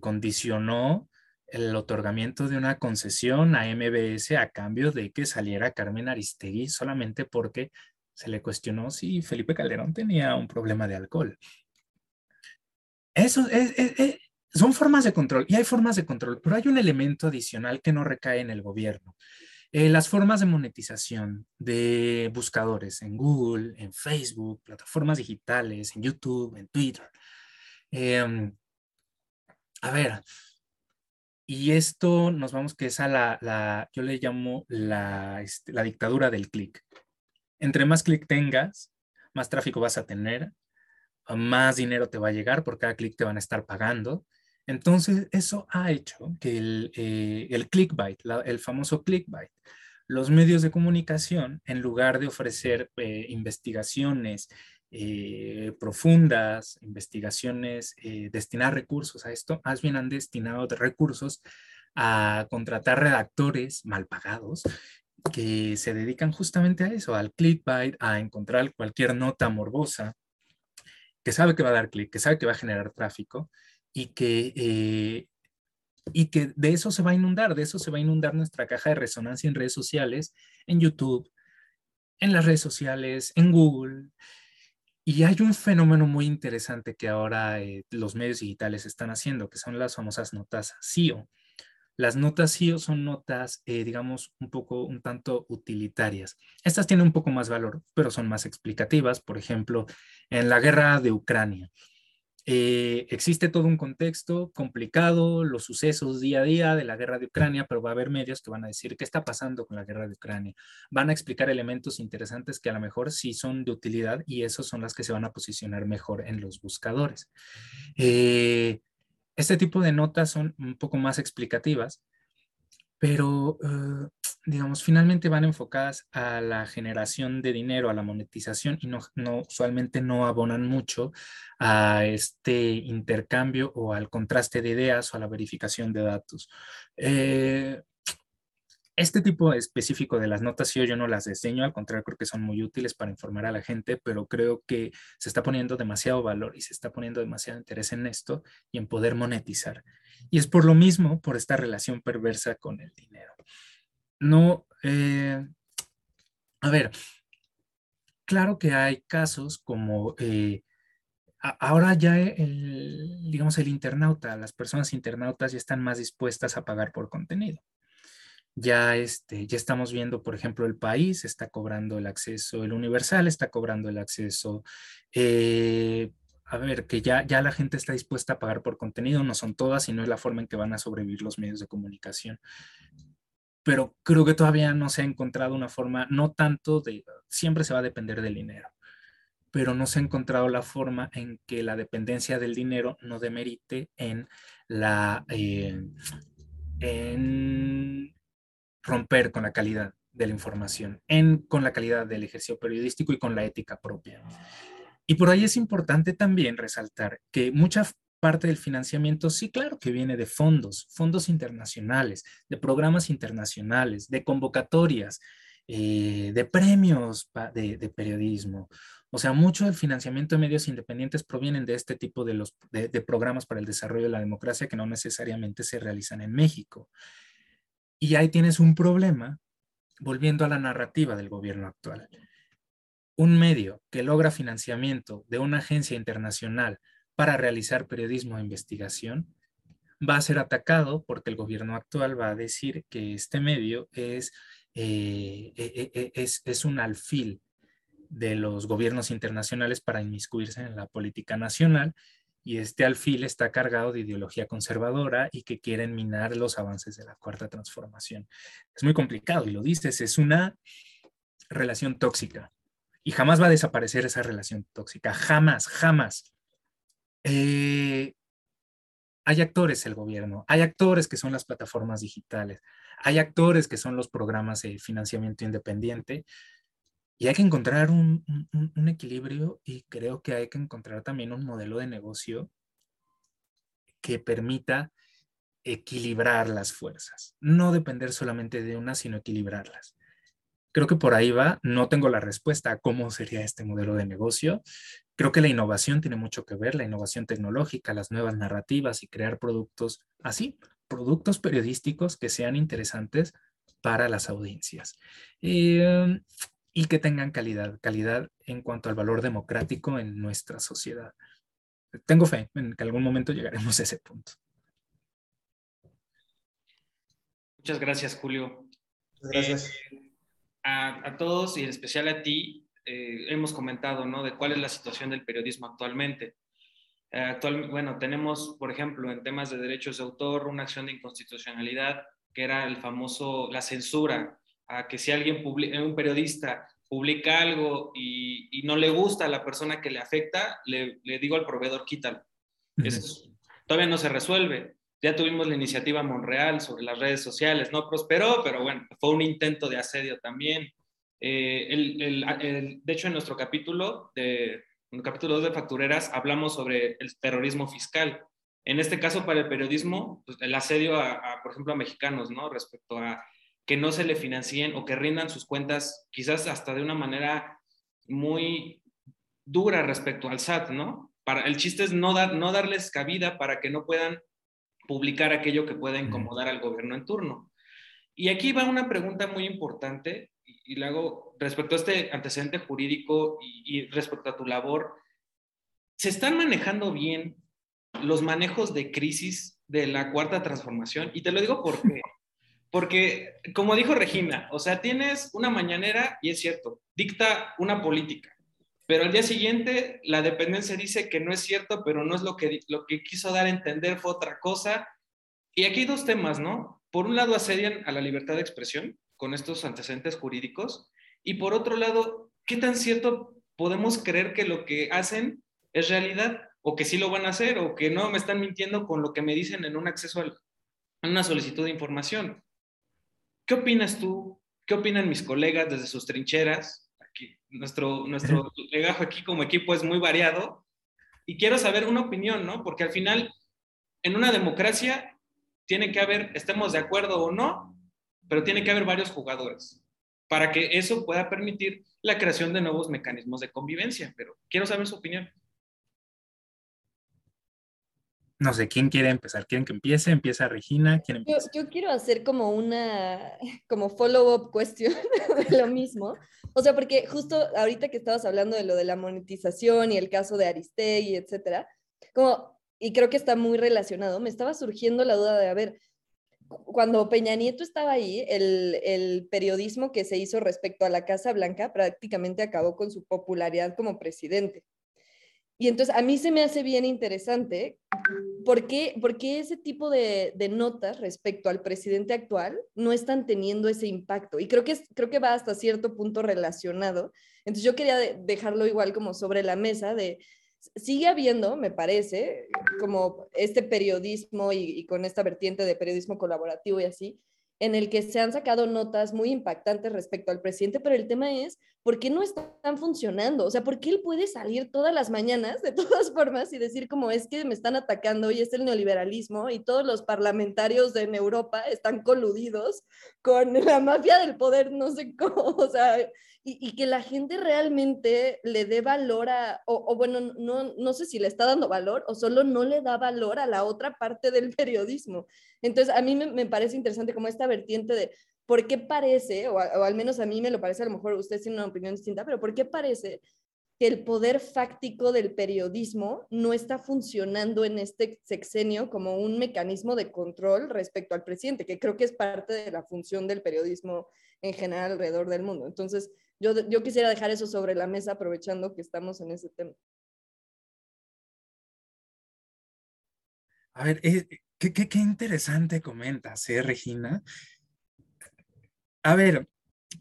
condicionó el otorgamiento de una concesión a MBS a cambio de que saliera Carmen Aristegui solamente porque se le cuestionó si Felipe Calderón tenía un problema de alcohol. Eso son formas de control y hay formas de control, pero hay un elemento adicional que no recae en el gobierno. Eh, las formas de monetización de buscadores en Google, en Facebook, plataformas digitales, en YouTube, en Twitter. Em, a ver, y esto nos vamos que es a la, yo le llamo la, este, la dictadura del clic. Entre más clic tengas, más tráfico vas a tener, más dinero te va a llegar, por cada clic te van a estar pagando. Entonces, eso ha hecho que el, eh, el clickbait, el famoso clickbait, los medios de comunicación, en lugar de ofrecer eh, investigaciones eh, profundas, investigaciones, eh, destinar recursos a esto, más bien han destinado recursos a contratar redactores mal pagados que se dedican justamente a eso, al clickbait, a encontrar cualquier nota morbosa que sabe que va a dar clic, que sabe que va a generar tráfico y que, eh, y que de eso se va a inundar, de eso se va a inundar nuestra caja de resonancia en redes sociales, en YouTube, en las redes sociales, en Google, y hay un fenómeno muy interesante que ahora eh, los medios digitales están haciendo, que son las famosas notas SEO. Las notas SEO son notas, eh, digamos, un poco, un tanto utilitarias. Estas tienen un poco más valor, pero son más explicativas. Por ejemplo, en la guerra de Ucrania. Eh, existe todo un contexto complicado, los sucesos día a día de la guerra de Ucrania, pero va a haber medios que van a decir qué está pasando con la guerra de Ucrania. Van a explicar elementos interesantes que a lo mejor sí son de utilidad y esos son las que se van a posicionar mejor en los buscadores. Eh, este tipo de notas son un poco más explicativas, pero eh, digamos, finalmente van enfocadas a la generación de dinero, a la monetización y no, usualmente no abonan mucho a este intercambio o al contraste de ideas o a la verificación de datos. Eh, este tipo específico de las notas yo, yo no las diseño, al contrario creo que son muy útiles para informar a la gente, pero creo que se está poniendo demasiado valor y se está poniendo demasiado interés en esto y en poder monetizar. Y es por lo mismo, por esta relación perversa con el dinero no, eh, a ver, claro que hay casos como, eh, ahora ya el, digamos, el internauta, las personas internautas ya están más dispuestas a pagar por contenido. Ya, este, ya estamos viendo, por ejemplo, el país está cobrando el acceso, el universal está cobrando el acceso. Eh, a ver, que ya, ya la gente está dispuesta a pagar por contenido, no son todas, sino es la forma en que van a sobrevivir los medios de comunicación pero creo que todavía no se ha encontrado una forma, no tanto de, siempre se va a depender del dinero, pero no se ha encontrado la forma en que la dependencia del dinero no demerite en la, eh, en romper con la calidad de la información, en, con la calidad del ejercicio periodístico y con la ética propia. Y por ahí es importante también resaltar que mucha parte del financiamiento, sí, claro que viene de fondos, fondos internacionales, de programas internacionales, de convocatorias, eh, de premios de, periodismo. O sea, mucho del financiamiento de medios independientes provienen de este tipo de, los, de, programas para el desarrollo de la democracia que no necesariamente se realizan en México. Y ahí tienes un problema, volviendo a la narrativa del gobierno actual. Un medio que logra financiamiento de una agencia internacional para realizar periodismo de investigación, va a ser atacado porque el gobierno actual va a decir que este medio es, eh, e, e, e, es, es un alfil de los gobiernos internacionales para inmiscuirse en la política nacional y este alfil está cargado de ideología conservadora y que quieren minar los avances de la cuarta transformación. Es muy complicado y lo dices, es una relación tóxica y jamás va a desaparecer esa relación tóxica, jamás, jamás. Eh, hay actores el gobierno, hay actores que son las plataformas digitales, hay actores que son los programas de financiamiento independiente y hay que encontrar un, equilibrio y creo que hay que encontrar también un modelo de negocio que permita equilibrar las fuerzas, no depender solamente de una, sino equilibrarlas. Creo que por ahí va, no tengo la respuesta a cómo sería este modelo de negocio, Creo que la innovación tiene mucho que ver, la innovación tecnológica, las nuevas narrativas y crear productos así, productos periodísticos que sean interesantes para las audiencias em, y que tengan calidad, calidad en cuanto al valor democrático en nuestra sociedad. Tengo fe en que algún momento llegaremos a ese punto. Muchas gracias, Julio. Gracias. Eh, a, a, todos y en especial a ti, eh, hemos comentado, ¿no? De cuál es la situación del periodismo actualmente. Eh, actual, bueno, tenemos, por ejemplo, en temas de derechos de autor, una acción de inconstitucionalidad que era el famoso, la censura, a que si alguien, publica, un periodista publica algo y, y, no le gusta a la persona que le afecta, le, le digo al proveedor, quítalo. Eso todavía no se resuelve. Ya tuvimos la iniciativa Monreal sobre las redes sociales, no prosperó, pero bueno, fue un intento de asedio también. Eh, el, de hecho, en nuestro capítulo, de, en el capítulo 2 de Factureras, hablamos sobre el terrorismo fiscal. En este caso, para el periodismo, pues, el asedio a, por ejemplo, a mexicanos, ¿no? Respecto a que no se le financien o que rindan sus cuentas, quizás hasta de una manera muy dura respecto al SAT, ¿no? Para, el chiste es no, dar, no darles cabida para que no puedan publicar aquello que pueda incomodar al gobierno en turno. Y aquí va una pregunta muy importante y, luego, respecto a este antecedente jurídico y, respecto a tu labor, ¿se están manejando bien los manejos de crisis de la cuarta transformación? Y te lo digo porque, porque, como dijo Regina, o sea, tienes una mañanera y es cierto, dicta una política, pero al día siguiente la dependencia dice que no es cierto, pero no es lo que, lo que quiso dar a entender, fue otra cosa. Y aquí hay dos temas, ¿no? Por un lado, asedian a la libertad de expresión con estos antecedentes jurídicos? Y por otro lado, ¿qué tan cierto podemos creer que lo que hacen es realidad? ¿O que sí lo van a hacer? ¿O que no me están mintiendo con lo que me dicen en un acceso a una solicitud de información? ¿Qué opinas tú? ¿Qué opinan mis colegas desde sus trincheras? Nuestro, nuestro legajo aquí como equipo es muy variado. Y quiero saber una opinión, ¿no? Porque al final, en una democracia, tiene que haber, estemos de acuerdo o no, pero tiene que haber varios jugadores para que eso pueda permitir la creación de nuevos mecanismos de convivencia. Pero quiero saber su opinión. No sé, ¿quién quiere empezar? ¿Quieren que empiece? ¿Empieza Regina? ¿Quién yo, yo, quiero hacer como una, como follow-up cuestión de lo mismo. O sea, porque justo ahorita que estabas hablando de lo de la monetización y el caso de Aristegui, etcétera, como, y creo que está muy relacionado, me estaba surgiendo la duda de, a ver, cuando Peña Nieto estaba ahí, el, periodismo que se hizo respecto a la Casa Blanca prácticamente acabó con su popularidad como presidente. Y entonces a mí se me hace bien interesante ¿por qué, por qué ese tipo de, de, notas respecto al presidente actual no están teniendo ese impacto? Y creo que, creo que va hasta cierto punto relacionado. Entonces yo quería dejarlo igual como sobre la mesa de, sigue habiendo, me parece, como este periodismo y, y con esta vertiente de periodismo colaborativo y así, en el que se han sacado notas muy impactantes respecto al presidente, pero el tema es, ¿por qué no están funcionando? O sea, ¿por qué él puede salir todas las mañanas, de todas formas, y decir como es que me están atacando y es el neoliberalismo y todos los parlamentarios en Europa están coludidos con la mafia del poder, no sé cómo, o sea, y, que la gente realmente le dé valor a, o, bueno, no, no sé si le está dando valor o solo no le da valor a la otra parte del periodismo. Entonces, a mí me, parece interesante como esta vertiente de por qué parece, o, al menos a mí me lo parece, a lo mejor usted tiene una opinión distinta, pero por qué parece que el poder fáctico del periodismo no está funcionando en este sexenio como un mecanismo de control respecto al presidente, que creo que es parte de la función del periodismo en general alrededor del mundo. Entonces, yo, yo quisiera dejar eso sobre la mesa aprovechando que estamos en ese tema. A ver, qué, qué, qué, interesante comentas, ¿eh, Regina? A ver,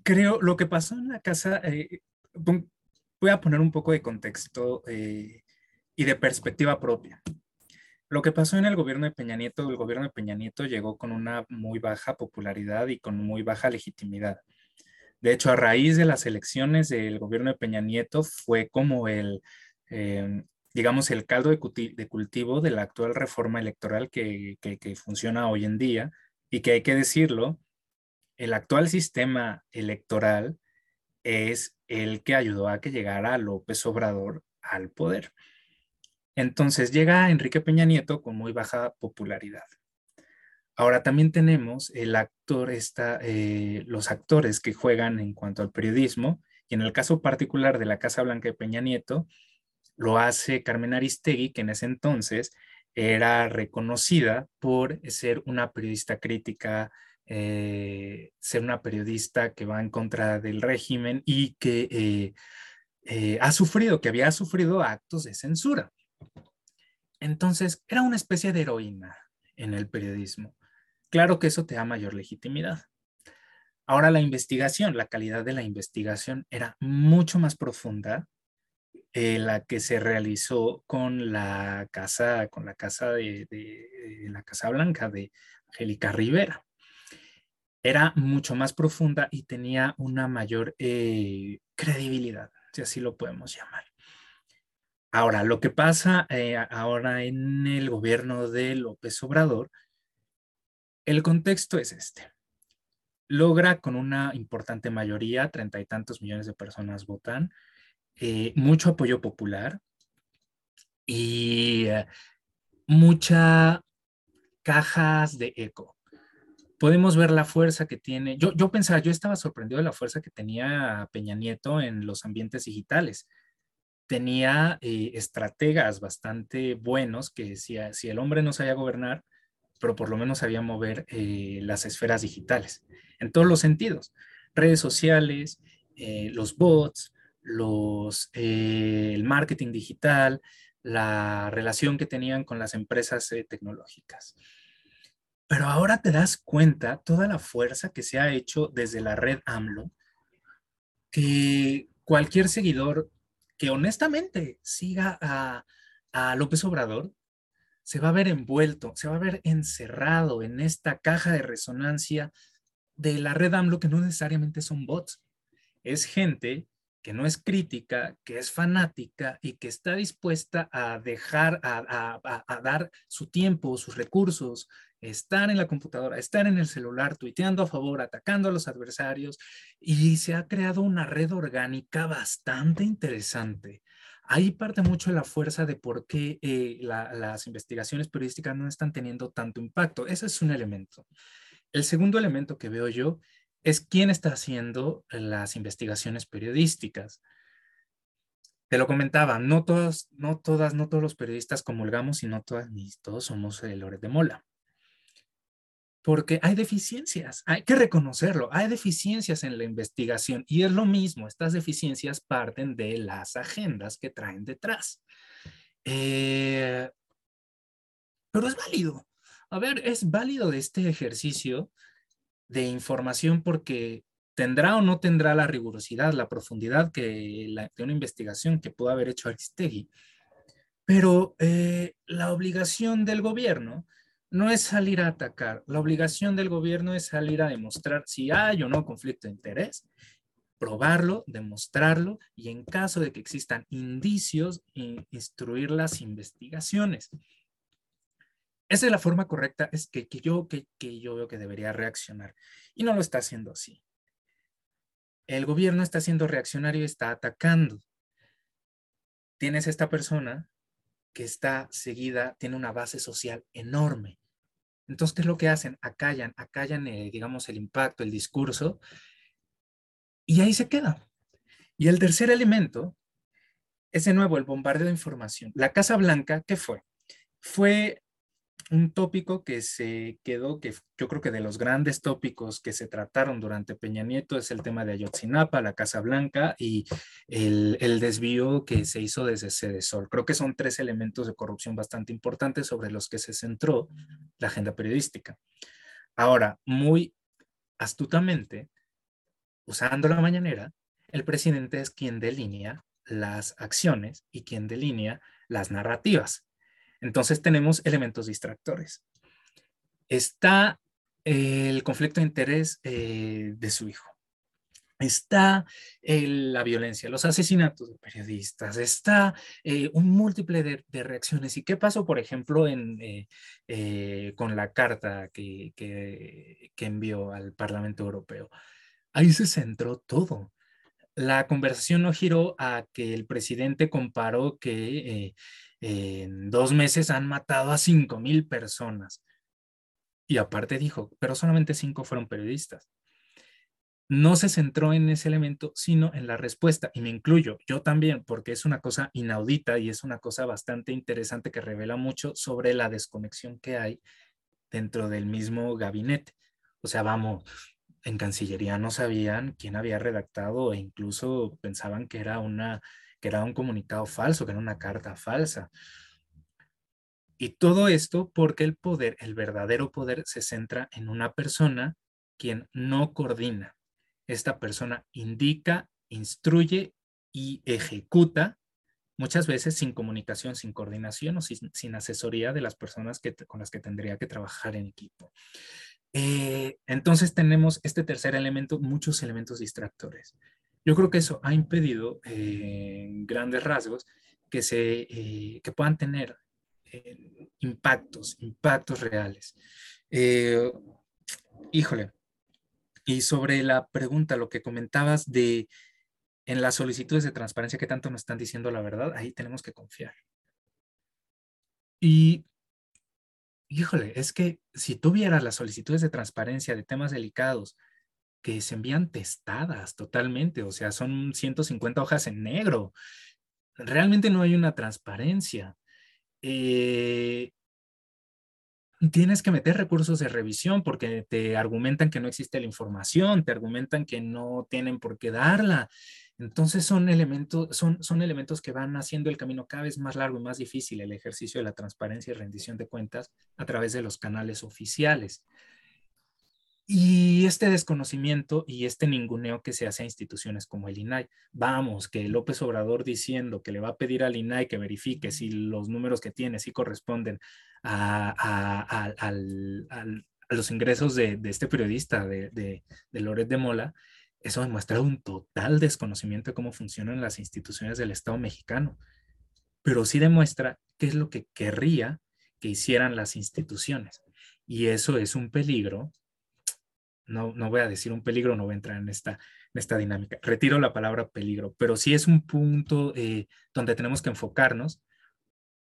creo lo que pasó en la casa, eh, voy a poner un poco de contexto eh, y de perspectiva propia. Lo que pasó en el gobierno de Peña Nieto, el gobierno de Peña Nieto llegó con una muy baja popularidad y con muy baja legitimidad. De hecho, a raíz de las elecciones del gobierno de Peña Nieto fue como el, em, digamos, el caldo de, cultivo de la actual reforma electoral que funciona hoy en día y que hay que decirlo, el actual sistema electoral es el que ayudó a que llegara López Obrador al poder. Entonces llega Enrique Peña Nieto con muy baja popularidad. Ahora también tenemos el actor, eh, los actores que juegan en cuanto al periodismo, y en el caso particular de la Casa Blanca de Peña Nieto, lo hace Carmen Aristegui, que en ese entonces era reconocida por ser una periodista crítica, eh, ser una periodista que va en contra del régimen y que eh, ha sufrido, que había sufrido actos de censura. Entonces, era una especie de heroína en el periodismo. Claro que eso te da mayor legitimidad. Ahora la investigación, la calidad de la investigación era mucho más profunda eh, la que se realizó con la casa, con la casa de, la Casa Blanca de Angélica Rivera. Era mucho más profunda y tenía una mayor eh, credibilidad, si así lo podemos llamar. Ahora, lo que pasa eh, ahora en el gobierno de López Obrador el contexto es este. Logra con una importante mayoría, treinta y tantos millones de personas votan, eh, mucho apoyo popular y muchas cajas de eco. Podemos ver la fuerza que tiene. Yo, yo pensaba, yo estaba sorprendido de la fuerza que tenía Peña Nieto en los ambientes digitales. Tenía eh, estrategas bastante buenos que decía, si el hombre no sabía gobernar, pero por lo menos sabía mover eh, las esferas digitales en todos los sentidos, redes sociales, eh, los bots, los, eh, el marketing digital, la relación que tenían con las empresas tecnológicas. Pero ahora te das cuenta toda la fuerza que se ha hecho desde la red AMLO, que cualquier seguidor que honestamente siga a, a López Obrador se va a ver envuelto, se va a ver encerrado en esta caja de resonancia de la red AMLO que no necesariamente son bots. Es gente que no es crítica, que es fanática y que está dispuesta a dejar, a, a, dar su tiempo, sus recursos, estar en la computadora, estar en el celular, tuiteando a favor, atacando a los adversarios y se ha creado una red orgánica bastante interesante Ahí parte mucho la fuerza de por qué eh, las investigaciones periodísticas no están teniendo tanto impacto. Ese es un elemento. El segundo elemento que veo yo es quién está haciendo las investigaciones periodísticas. Te lo comentaba, no todas, no todas, no todos los periodistas comulgamos y no todas ni todos somos el Lore de Mola porque hay deficiencias, hay que reconocerlo, hay deficiencias en la investigación y es lo mismo, estas deficiencias parten de las agendas que traen detrás. Eh, pero es válido. A ver, es válido este ejercicio de información porque tendrá o no tendrá la rigurosidad, la profundidad que la, de una investigación que pudo haber hecho Aristegui. Pero eh, la obligación del gobierno no es salir a atacar, la obligación del gobierno es salir a demostrar si hay o no conflicto de interés, probarlo, demostrarlo y en caso de que existan indicios, instruir las investigaciones. Esa es la forma correcta, es que, yo, que, que yo veo que debería reaccionar y no lo está haciendo así. El gobierno está siendo reaccionario y está atacando. Tienes esta persona que está seguida, tiene una base social enorme. Entonces, ¿qué es lo que hacen? Acallan, acallan, eh, digamos, el impacto, el discurso, y ahí se queda. Y el tercer elemento es de nuevo el bombardeo de información. La Casa Blanca, ¿qué fue? Fue un tópico que se quedó, que yo creo que de los grandes tópicos que se trataron durante Peña Nieto es el tema de Ayotzinapa, la Casa Blanca y el, desvío que se hizo desde Sede Sol. Creo que son tres elementos de corrupción bastante importantes sobre los que se centró la agenda periodística. Ahora, muy astutamente, usando la mañanera, el presidente es quien delinea las acciones y quien delinea las narrativas. Entonces tenemos elementos distractores. Está el conflicto de interés eh, de su hijo. Está la violencia, los asesinatos de periodistas, está eh, un múltiple de, reacciones. ¿Y qué pasó, por ejemplo, eh, con la carta que, que, que envió al Parlamento Europeo? Ahí se centró todo la conversación no giró a que el presidente comparó que en dos meses han matado a cinco mil personas. Y aparte dijo, pero solamente cinco fueron periodistas. No se centró en ese elemento, sino en la respuesta, y me incluyo, yo también, porque es una cosa inaudita y es una cosa bastante interesante que revela mucho sobre la desconexión que hay dentro del mismo gabinete. O sea, vamos, en Cancillería no sabían quién había redactado e incluso pensaban que era una que era un comunicado falso, que era una carta falsa. Y todo esto porque el poder, el verdadero poder, se centra en una persona quien no coordina. Esta persona indica, instruye y ejecuta, muchas veces sin comunicación, sin coordinación o sin, asesoría de las personas que, con las que tendría que trabajar en equipo. Eh, entonces tenemos este tercer elemento, muchos elementos distractores. Yo creo que eso ha impedido eh, grandes rasgos que, se, eh, que puedan tener eh, impactos, impactos reales. híjole, y sobre la pregunta, lo que comentabas de en las solicitudes de transparencia que tanto nos están diciendo la verdad, ahí tenemos que confiar. Y, híjole, es que si tuvieras las solicitudes de transparencia de temas delicados, que se envían testadas totalmente, o sea, son 150 hojas en negro. Realmente no hay una transparencia. Eh, tienes que meter recursos de revisión porque te argumentan que no existe la información, te argumentan que no tienen por qué darla. Entonces son elementos, son, son elementos que van haciendo el camino cada vez más largo y más difícil el ejercicio de la transparencia y rendición de cuentas a través de los canales oficiales. Y este desconocimiento y este ninguneo que se hace a instituciones como el INAI, vamos, que López Obrador diciendo que le va a pedir al INAI que verifique si los números que tiene sí corresponden a, los ingresos de, este periodista, de, de, de Loret de Mola, eso demuestra un total desconocimiento de cómo funcionan las instituciones del Estado mexicano, pero sí demuestra qué es lo que querría que hicieran las instituciones. Y eso es un peligro no, no voy a decir un peligro, no voy a entrar en esta, en esta dinámica. Retiro la palabra peligro, pero sí es un punto eh, donde tenemos que enfocarnos,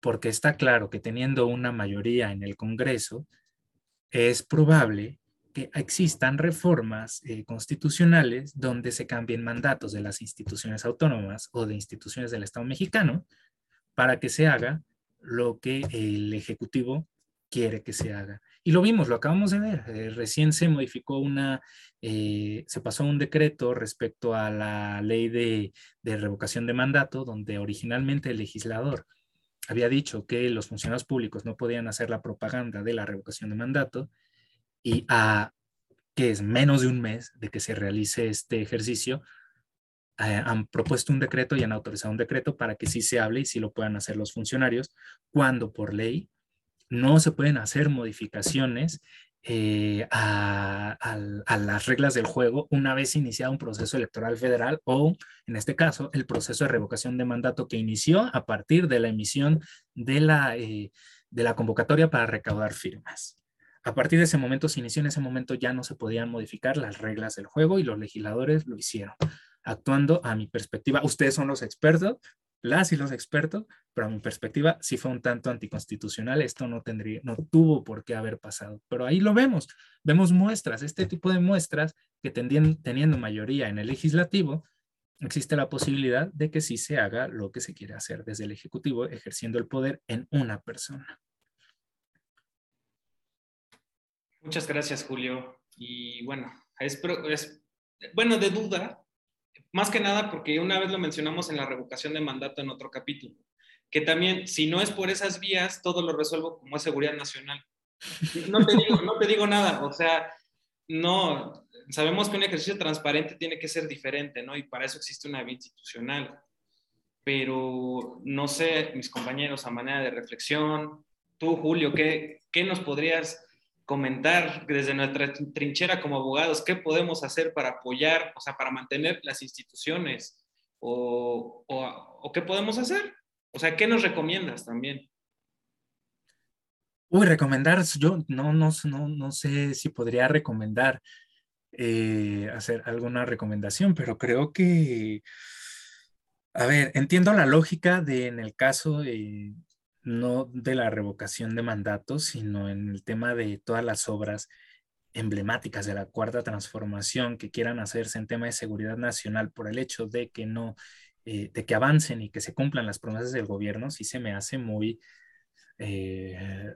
porque está claro que teniendo una mayoría en el Congreso, es probable que existan reformas eh, constitucionales donde se cambien mandatos de las instituciones autónomas o de instituciones del Estado mexicano para que se haga lo que el Ejecutivo quiere que se haga. Y lo vimos, lo acabamos de ver. Eh, recién se modificó una, eh, se pasó un decreto respecto a la ley de, revocación de mandato, donde originalmente el legislador había dicho que los funcionarios públicos no podían hacer la propaganda de la revocación de mandato y a que es menos de un mes de que se realice este ejercicio, eh, han propuesto un decreto y han autorizado un decreto para que sí se hable y sí lo puedan hacer los funcionarios, cuando por ley no se pueden hacer modificaciones eh, a, las reglas del juego una vez iniciado un proceso electoral federal o, en este caso, el proceso de revocación de mandato que inició a partir de la emisión de la, eh, de la convocatoria para recaudar firmas. A partir de ese momento, se inició en ese momento, ya no se podían modificar las reglas del juego y los legisladores lo hicieron, actuando a mi perspectiva. Ustedes son los expertos, las y los expertos, pero a mi perspectiva sí fue un tanto anticonstitucional, esto no tendría, no tuvo por qué haber pasado, pero ahí lo vemos, vemos muestras, este tipo de muestras que teniendo mayoría en el legislativo, existe la posibilidad de que sí se haga lo que se quiere hacer desde el Ejecutivo, ejerciendo el poder en una persona. Muchas gracias, Julio. Y bueno, es bueno de duda, más que nada porque una vez lo mencionamos en la revocación de mandato en otro capítulo, que también si no es por esas vías, todo lo resuelvo como es seguridad nacional. No te digo, no te digo nada, o sea, no, sabemos que un ejercicio transparente tiene que ser diferente, ¿no? Y para eso existe una vía institucional. Pero no sé, mis compañeros, a manera de reflexión, tú, Julio, ¿qué, qué nos podrías comentar desde nuestra trinchera como abogados qué podemos hacer para apoyar, o sea, para mantener las instituciones o, o, qué podemos hacer. O sea, ¿qué nos recomiendas también? Uy, recomendar, yo no, no, no, no sé si podría recomendar eh, hacer alguna recomendación, pero creo que, a ver, entiendo la lógica de en el caso no de la revocación de mandatos, sino en el tema de todas las obras emblemáticas de la cuarta transformación que quieran hacerse en tema de seguridad nacional por el hecho de que no, eh, de que avancen y que se cumplan las promesas del gobierno, sí se me hace muy, eh,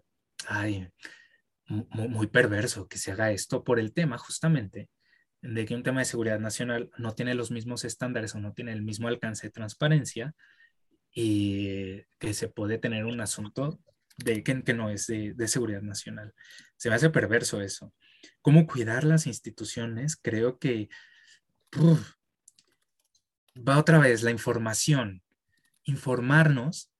muy, perverso que se haga esto por el tema justamente de que un tema de seguridad nacional no tiene los mismos estándares o no tiene el mismo alcance de transparencia y que se puede tener un asunto de que, no es de, de, seguridad nacional. Se me hace perverso eso. ¿Cómo cuidar las instituciones? Creo que va otra vez la información, informarnos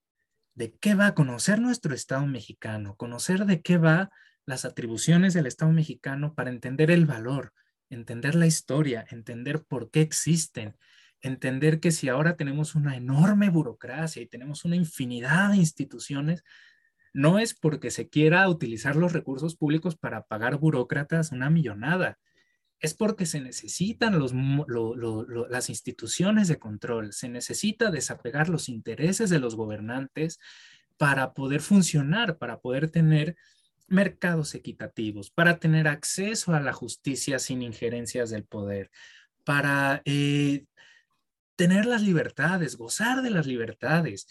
de qué va a conocer nuestro Estado mexicano, conocer de qué va las atribuciones del Estado mexicano para entender el valor, entender la historia, entender por qué existen, entender que si ahora tenemos una enorme burocracia y tenemos una infinidad de instituciones, no es porque se quiera utilizar los recursos públicos para pagar burócratas una millonada, es porque se necesitan los, las instituciones de control, se necesita desapegar los intereses de los gobernantes para poder funcionar, para poder tener mercados equitativos, para tener acceso a la justicia sin injerencias del poder, para eh, tener las libertades, gozar de las libertades.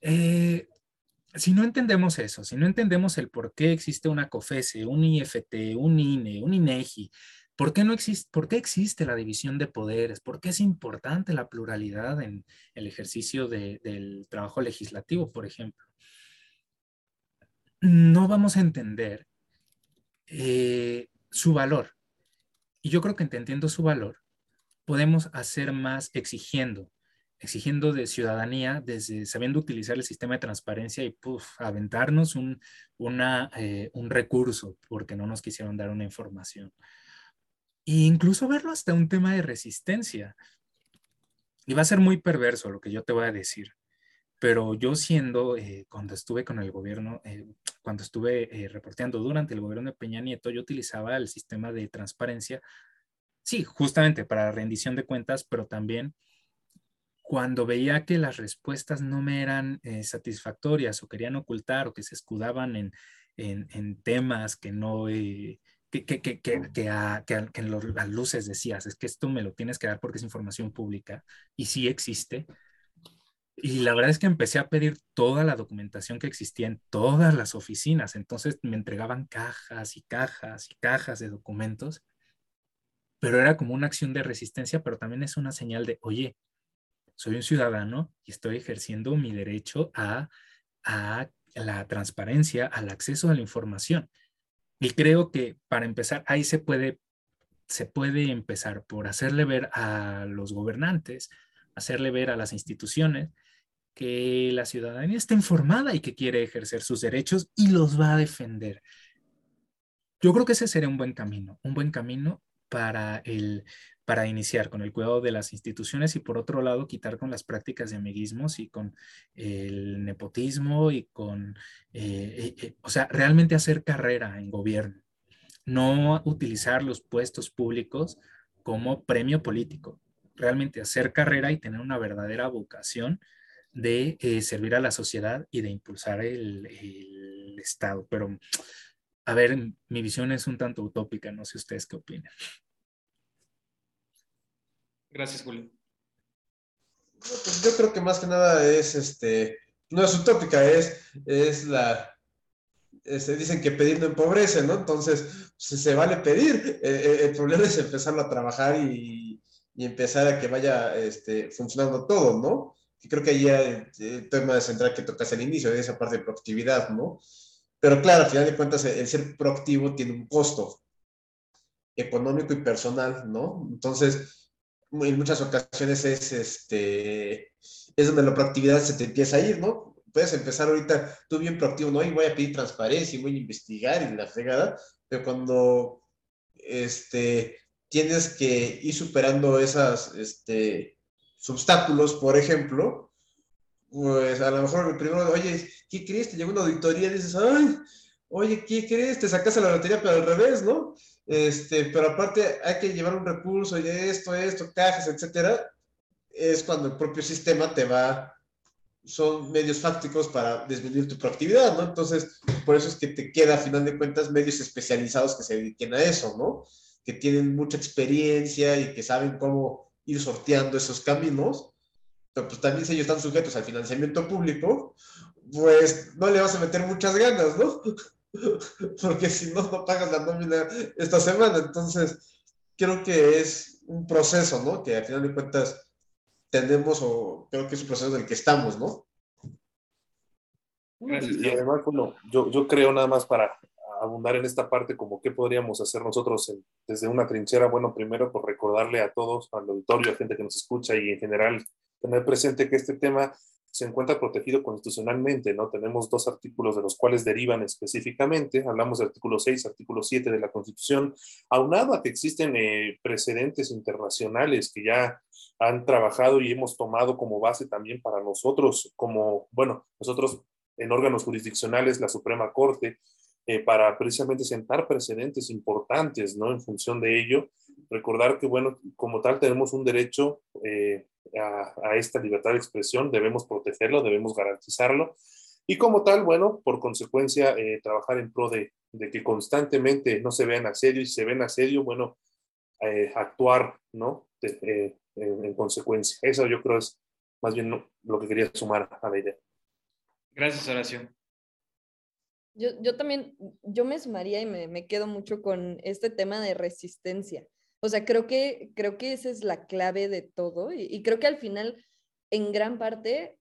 Eh, si no entendemos eso, si no entendemos el por qué existe una COFESE, un IFT, un INE, un INEGI, ¿por qué, no existe, por qué existe la división de poderes? ¿Por qué es importante la pluralidad en el ejercicio del trabajo legislativo, por ejemplo? No vamos a entender eh, su valor. Y yo creo que entendiendo su valor, podemos hacer más exigiendo, exigiendo de ciudadanía, desde sabiendo utilizar el sistema de transparencia y aventarnos un, una, eh, un recurso porque no nos quisieron dar una información. E incluso verlo hasta un tema de resistencia. Y va a ser muy perverso lo que yo te voy a decir, pero yo siendo, eh, cuando estuve con el gobierno, eh, cuando estuve reporteando durante el gobierno de Peña Nieto, yo utilizaba el sistema de transparencia Sí, justamente para rendición de cuentas, pero también cuando veía que las respuestas no me eran eh, satisfactorias o querían ocultar o que se escudaban en, en, temas que no, eh, que, que, que, que, a, en las luces decías, es que esto me lo tienes que dar porque es información pública y sí existe. Y la verdad es que empecé a pedir toda la documentación que existía en todas las oficinas. Entonces me entregaban cajas y cajas y cajas de documentos pero era como una acción de resistencia, pero también es una señal de, oye, soy un ciudadano y estoy ejerciendo mi derecho a a la transparencia, al acceso a la información. Y creo que para empezar, ahí se puede, se puede empezar por hacerle ver a los gobernantes, hacerle ver a las instituciones que la ciudadanía está informada y que quiere ejercer sus derechos y los va a defender. Yo creo que ese sería un buen camino, un buen camino para, el, para iniciar con el cuidado de las instituciones y por otro lado quitar con las prácticas de amiguismos y con el nepotismo y con, eh, eh, eh, o sea, realmente hacer carrera en gobierno, no utilizar los puestos públicos como premio político, realmente hacer carrera y tener una verdadera vocación de servir a la sociedad y de impulsar el, el Estado. Pero a ver, mi visión es un tanto utópica, no sé ustedes qué opinan. Gracias, Julio. Pues yo creo que más que nada es, este, no es utópica, es, es la, este, dicen que pedir no empobrece, ¿no? Entonces, pues, se vale pedir. Eh, eh, el problema es empezarlo a trabajar y, y empezar a que vaya este, funcionando todo, ¿no? Y creo que ahí el, el tema central que tocas al inicio, de esa parte de productividad, ¿no? Pero claro, al final de cuentas, el ser proactivo tiene un costo económico y personal, ¿no? Entonces, en muchas ocasiones es, este, es donde la proactividad se te empieza a ir, ¿no? Puedes empezar ahorita tú bien proactivo, ¿no? Y voy a pedir transparencia y voy a investigar y la fregada, pero cuando este, tienes que ir superando esos este, obstáculos, por ejemplo, pues a lo mejor el primero, oye, ¿qué crees? Te llegó una auditoría y dices, ay, oye, ¿qué crees? Te sacaste la lotería, pero al revés, ¿no? Este, pero aparte hay que llevar un recurso y esto, esto, cajas, etcétera. Es cuando el propio sistema te va, son medios fácticos para disminuir tu proactividad, ¿no? Entonces, por eso es que te queda, a final de cuentas, medios especializados que se dediquen a eso, ¿no? Que tienen mucha experiencia y que saben cómo ir sorteando esos caminos pues también si ellos están sujetos al financiamiento público, pues no le vas a meter muchas ganas, ¿no? Porque si no, no pagas la nómina esta semana. Entonces, creo que es un proceso, ¿no? Que al final de cuentas tenemos, o creo que es un proceso del que estamos, ¿no? Y además, yo, yo creo nada más para abundar en esta parte, como qué podríamos hacer nosotros desde una trinchera. Bueno, primero por recordarle a todos, al auditorio, a gente que nos escucha y en general tener presente que este tema se encuentra protegido constitucionalmente, ¿no? Tenemos dos artículos de los cuales derivan específicamente, hablamos del artículo 6, artículo 7 de la Constitución, aunado a que existen eh, precedentes internacionales que ya han trabajado y hemos tomado como base también para nosotros, como, bueno, nosotros en órganos jurisdiccionales, la Suprema Corte, eh, para precisamente sentar precedentes importantes, ¿no? En función de ello, recordar que, bueno, como tal tenemos un derecho eh, a, esta libertad de expresión, debemos protegerlo, debemos garantizarlo. Y como tal, bueno, por consecuencia, eh, trabajar en pro de, de, que constantemente no se vean asedio y si se ven asedio, bueno, eh, actuar, ¿no? en, en, consecuencia. Eso yo creo es más bien lo que quería sumar a la idea. Gracias, Horacio. Yo, yo también, yo me sumaría y me, me quedo mucho con este tema de resistencia. O sea, creo que, creo que esa es la clave de todo y, creo que al final, en gran parte,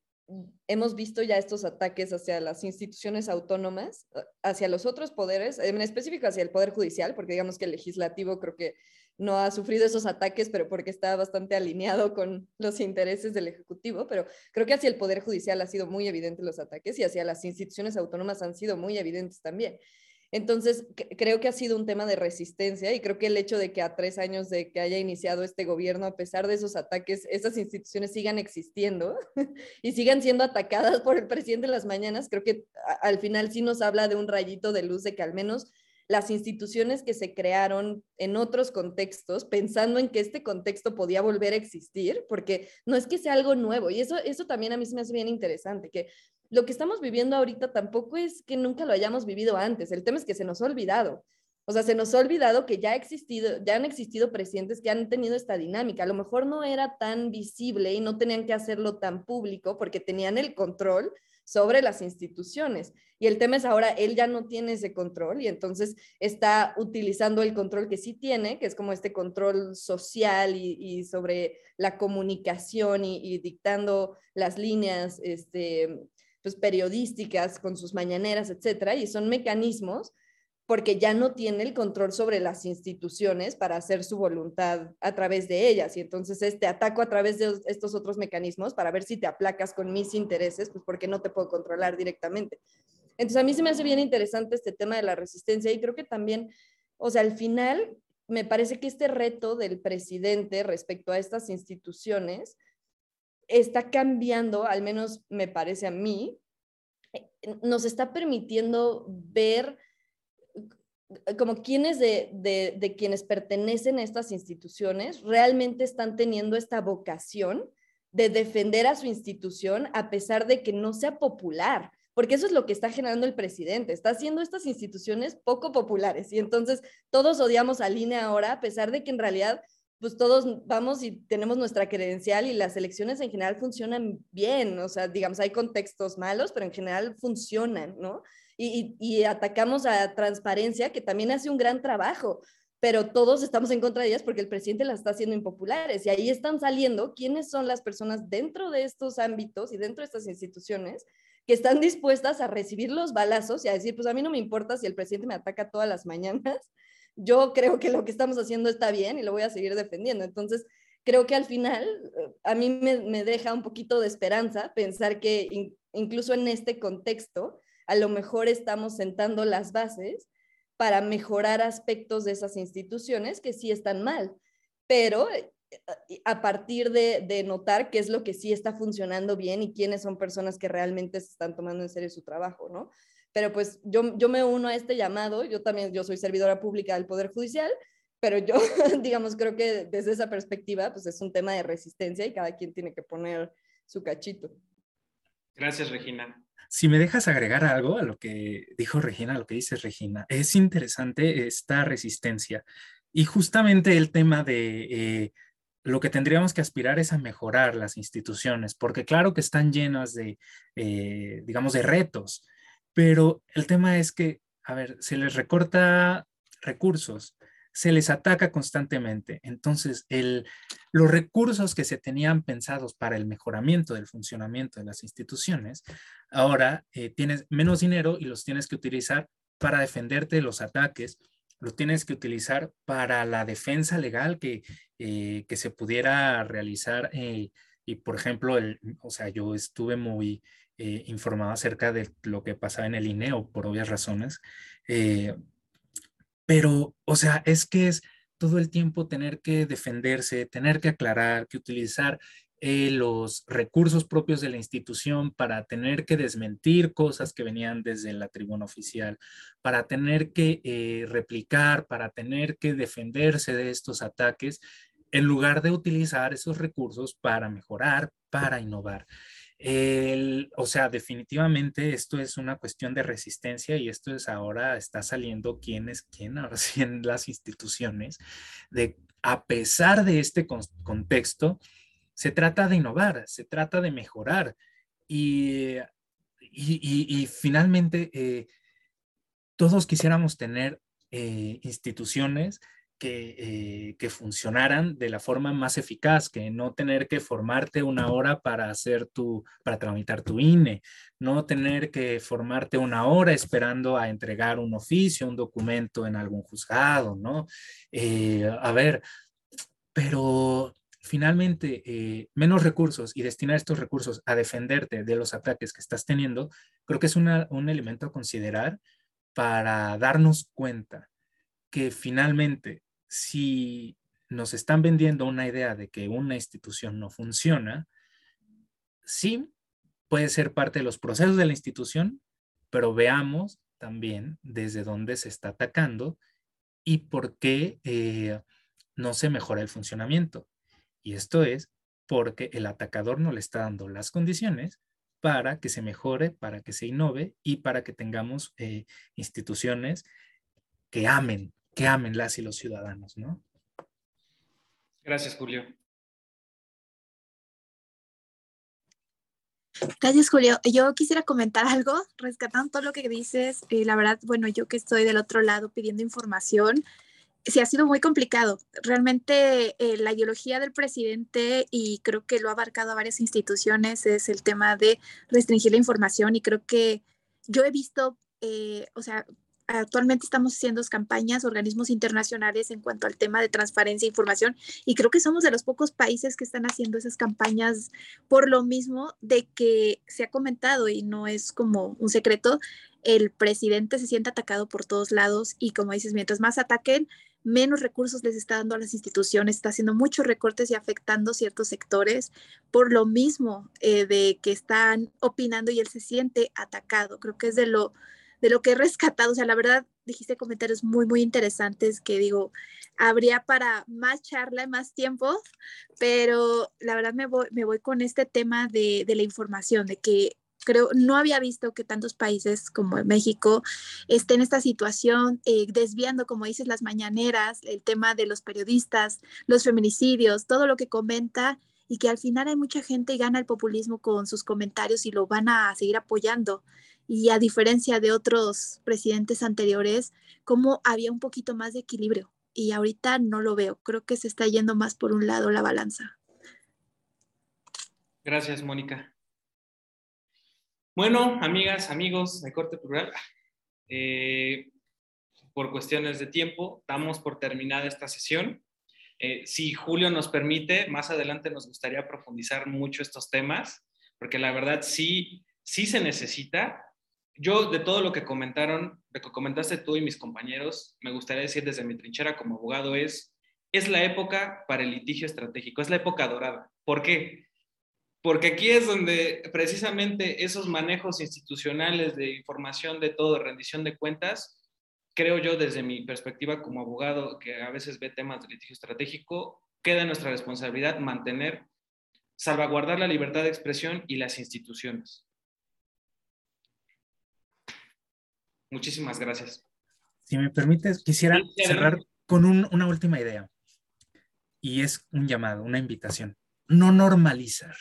hemos visto ya estos ataques hacia las instituciones autónomas, hacia los otros poderes, en específico hacia el Poder Judicial, porque digamos que el legislativo creo que no ha sufrido esos ataques, pero porque está bastante alineado con los intereses del Ejecutivo, pero creo que hacia el Poder Judicial ha sido muy evidente los ataques y hacia las instituciones autónomas han sido muy evidentes también. Entonces, creo que ha sido un tema de resistencia y creo que el hecho de que a tres años de que haya iniciado este gobierno, a pesar de esos ataques, esas instituciones sigan existiendo y sigan siendo atacadas por el presidente en las mañanas, creo que al final sí nos habla de un rayito de luz de que al menos las instituciones que se crearon en otros contextos, pensando en que este contexto podía volver a existir, porque no es que sea algo nuevo, y eso, eso también a mí se me hace bien interesante, que lo que estamos viviendo ahorita tampoco es que nunca lo hayamos vivido antes, el tema es que se nos ha olvidado. O sea, se nos ha olvidado que ya, ha existido, ya han existido presidentes que han tenido esta dinámica. A lo mejor no era tan visible y no tenían que hacerlo tan público porque tenían el control sobre las instituciones. Y el tema es ahora, él ya no tiene ese control y entonces está utilizando el control que sí tiene, que es como este control social y, sobre la comunicación y, y, dictando las líneas este, pues, periodísticas con sus mañaneras, etcétera, y son mecanismos porque ya no tiene el control sobre las instituciones para hacer su voluntad a través de ellas. Y entonces este ataco a través de estos otros mecanismos para ver si te aplacas con mis intereses, pues porque no te puedo controlar directamente. Entonces a mí se me hace bien interesante este tema de la resistencia y creo que también, o sea, al final me parece que este reto del presidente respecto a estas instituciones está cambiando, al menos me parece a mí, eh, nos está permitiendo ver como quienes de, de, quienes pertenecen a estas instituciones realmente están teniendo esta vocación de defender a su institución a pesar de que no sea popular, porque eso es lo que está generando el presidente, está haciendo estas instituciones poco populares y entonces todos odiamos al INE ahora a pesar de que en realidad pues todos vamos y tenemos nuestra credencial y las elecciones en general funcionan bien, o sea, digamos, hay contextos malos, pero en general funcionan, ¿no? Y, atacamos a transparencia, que también hace un gran trabajo, pero todos estamos en contra de ellas porque el presidente las está haciendo impopulares y ahí están saliendo quiénes son las personas dentro de estos ámbitos y dentro de estas instituciones que están dispuestas a recibir los balazos y a decir, pues a mí no me importa si el presidente me ataca todas las mañanas, yo creo que lo que estamos haciendo está bien y lo voy a seguir defendiendo. Entonces, creo que al final a mí me, deja un poquito de esperanza pensar que incluso en este contexto, a lo mejor estamos sentando las bases para mejorar aspectos de esas instituciones que sí están mal, pero eh, a partir de, notar qué es lo que sí está funcionando bien y quiénes son personas que realmente se están tomando en serio su trabajo, ¿no? Pero pues yo, yo me uno a este llamado, yo también, yo soy servidora pública del Poder Judicial, pero yo, digamos, creo que desde esa perspectiva, pues es un tema de resistencia y cada quien tiene que poner su cachito. Gracias, Regina. Si me dejas agregar algo a lo que dijo Regina, a lo que dice Regina, es interesante esta resistencia y justamente el tema de eh, lo que tendríamos que aspirar es a mejorar las instituciones, porque claro que están llenas de, eh, digamos, de retos, pero el tema es que, a ver, se les recorta recursos, se les ataca constantemente. Entonces, el, los recursos que se tenían pensados para el mejoramiento del funcionamiento de las instituciones, ahora eh, tienes menos dinero y los tienes que utilizar para defenderte de los ataques, los tienes que utilizar para la defensa legal que, eh, que se pudiera realizar. Eh, y, por ejemplo, el, o sea, yo estuve muy informado acerca de lo que pasaba en el INEO por obvias razones. Pero, o sea, es que es todo el tiempo tener que defenderse, tener que aclarar, que utilizar eh, los recursos propios de la institución para tener que desmentir cosas que venían desde la tribuna oficial, para tener que eh, replicar, para tener que defenderse de estos ataques, en lugar de utilizar esos recursos para mejorar, para innovar. O sea, definitivamente esto es una cuestión de resistencia y esto es ahora, está saliendo quién es quién ahora sí en las instituciones, de a pesar de este contexto, se trata de innovar, se trata de mejorar. Y, y, finalmente eh, todos quisiéramos tener eh, instituciones que, eh, que, funcionaran de la forma más eficaz, que no tener que formarte una hora para hacer tu, para tramitar tu INE, no tener que formarte una hora esperando a entregar un oficio, un documento en algún juzgado, ¿no? Eh, a ver, pero finalmente eh, menos recursos y destinar estos recursos a defenderte de los ataques que estás teniendo, creo que es un elemento a considerar para darnos cuenta que finalmente si nos están vendiendo una idea de que una institución no funciona, sí puede ser parte de los procesos de la institución, pero veamos también desde dónde se está atacando y por qué eh, no se mejora el funcionamiento. Y esto es porque el atacador no le está dando las condiciones para que se mejore, para que se innove y para que tengamos eh, instituciones que amen que amen las y los ciudadanos, ¿no? Gracias, Julio. Gracias, Julio. Yo quisiera comentar algo, rescatando todo lo que dices. Eh, la verdad, bueno, yo que estoy del otro lado pidiendo información, sí ha sido muy complicado. Realmente eh, la ideología del presidente, y creo que lo ha abarcado a varias instituciones, es el tema de restringir la información y creo que yo he visto, eh, o sea, actualmente estamos haciendo campañas, organismos internacionales en cuanto al tema de transparencia e información y creo que somos de los pocos países que están haciendo esas campañas por lo mismo de que se ha comentado y no es como un secreto, el presidente se siente atacado por todos lados y como dices, mientras más ataquen, menos recursos les está dando a las instituciones, está haciendo muchos recortes y afectando ciertos sectores por lo mismo eh, de que están opinando y él se siente atacado. Creo que es de lo, de lo que he rescatado. O sea, la verdad, dijiste comentarios muy, muy interesantes que digo, habría para más charla y más tiempo, pero la verdad me voy, me voy con este tema de, de la información, de que creo, no había visto que tantos países como México estén en esta situación, eh, desviando, como dices, las mañaneras, el tema de los periodistas, los feminicidios, todo lo que comenta y que al final hay mucha gente y gana el populismo con sus comentarios y lo van a seguir apoyando. Y a diferencia de otros presidentes anteriores, como había un poquito más de equilibrio. Y ahorita no lo veo. Creo que se está yendo más por un lado la balanza. Gracias, Mónica. Bueno, amigas, amigos de Corte Plural, eh, por cuestiones de tiempo, damos por terminada esta sesión. Eh, si Julio nos permite, más adelante nos gustaría profundizar mucho estos temas, porque la verdad sí, sí se necesita. Yo, de todo lo que comentaron, de que comentaste tú y mis compañeros, me gustaría decir desde mi trinchera como abogado es, es la época para el litigio estratégico, es la época dorada. ¿Por qué? porque aquí es donde precisamente esos manejos institucionales de información de todo, rendición de cuentas, creo yo desde mi perspectiva como abogado que a veces ve temas de litigio estratégico, queda nuestra responsabilidad mantener, salvaguardar la libertad de expresión y las instituciones. Muchísimas gracias. Si me permites, quisiera cerrar con una última idea. Y es un llamado, una invitación. No normalizar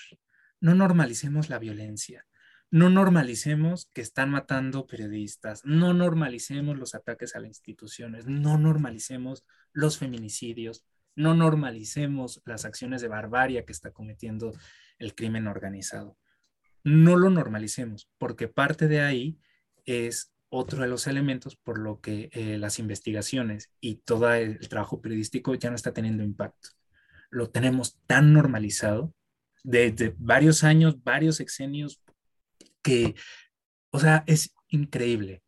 no normalicemos la violencia, no normalicemos que están matando periodistas, no normalicemos los ataques a las instituciones, no normalicemos los feminicidios, no normalicemos las acciones de barbarie que está cometiendo el crimen organizado. No lo normalicemos, porque parte de ahí es otro de los elementos por lo que eh, las investigaciones y todo el trabajo periodístico ya no está teniendo impacto. Lo tenemos tan normalizado de, varios años, varios exenios, que, o sea, es increíble,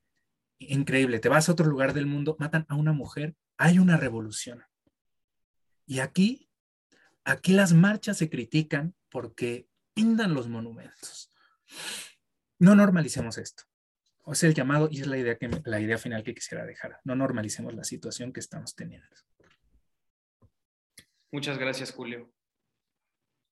increíble. Te vas a otro lugar del mundo, matan a una mujer, hay una revolución. Y aquí, aquí las marchas se critican porque pintan los monumentos. No normalicemos esto. O es el llamado y es la idea, que, la idea final que quisiera dejar. No normalicemos la situación que estamos teniendo. Muchas gracias, Julio.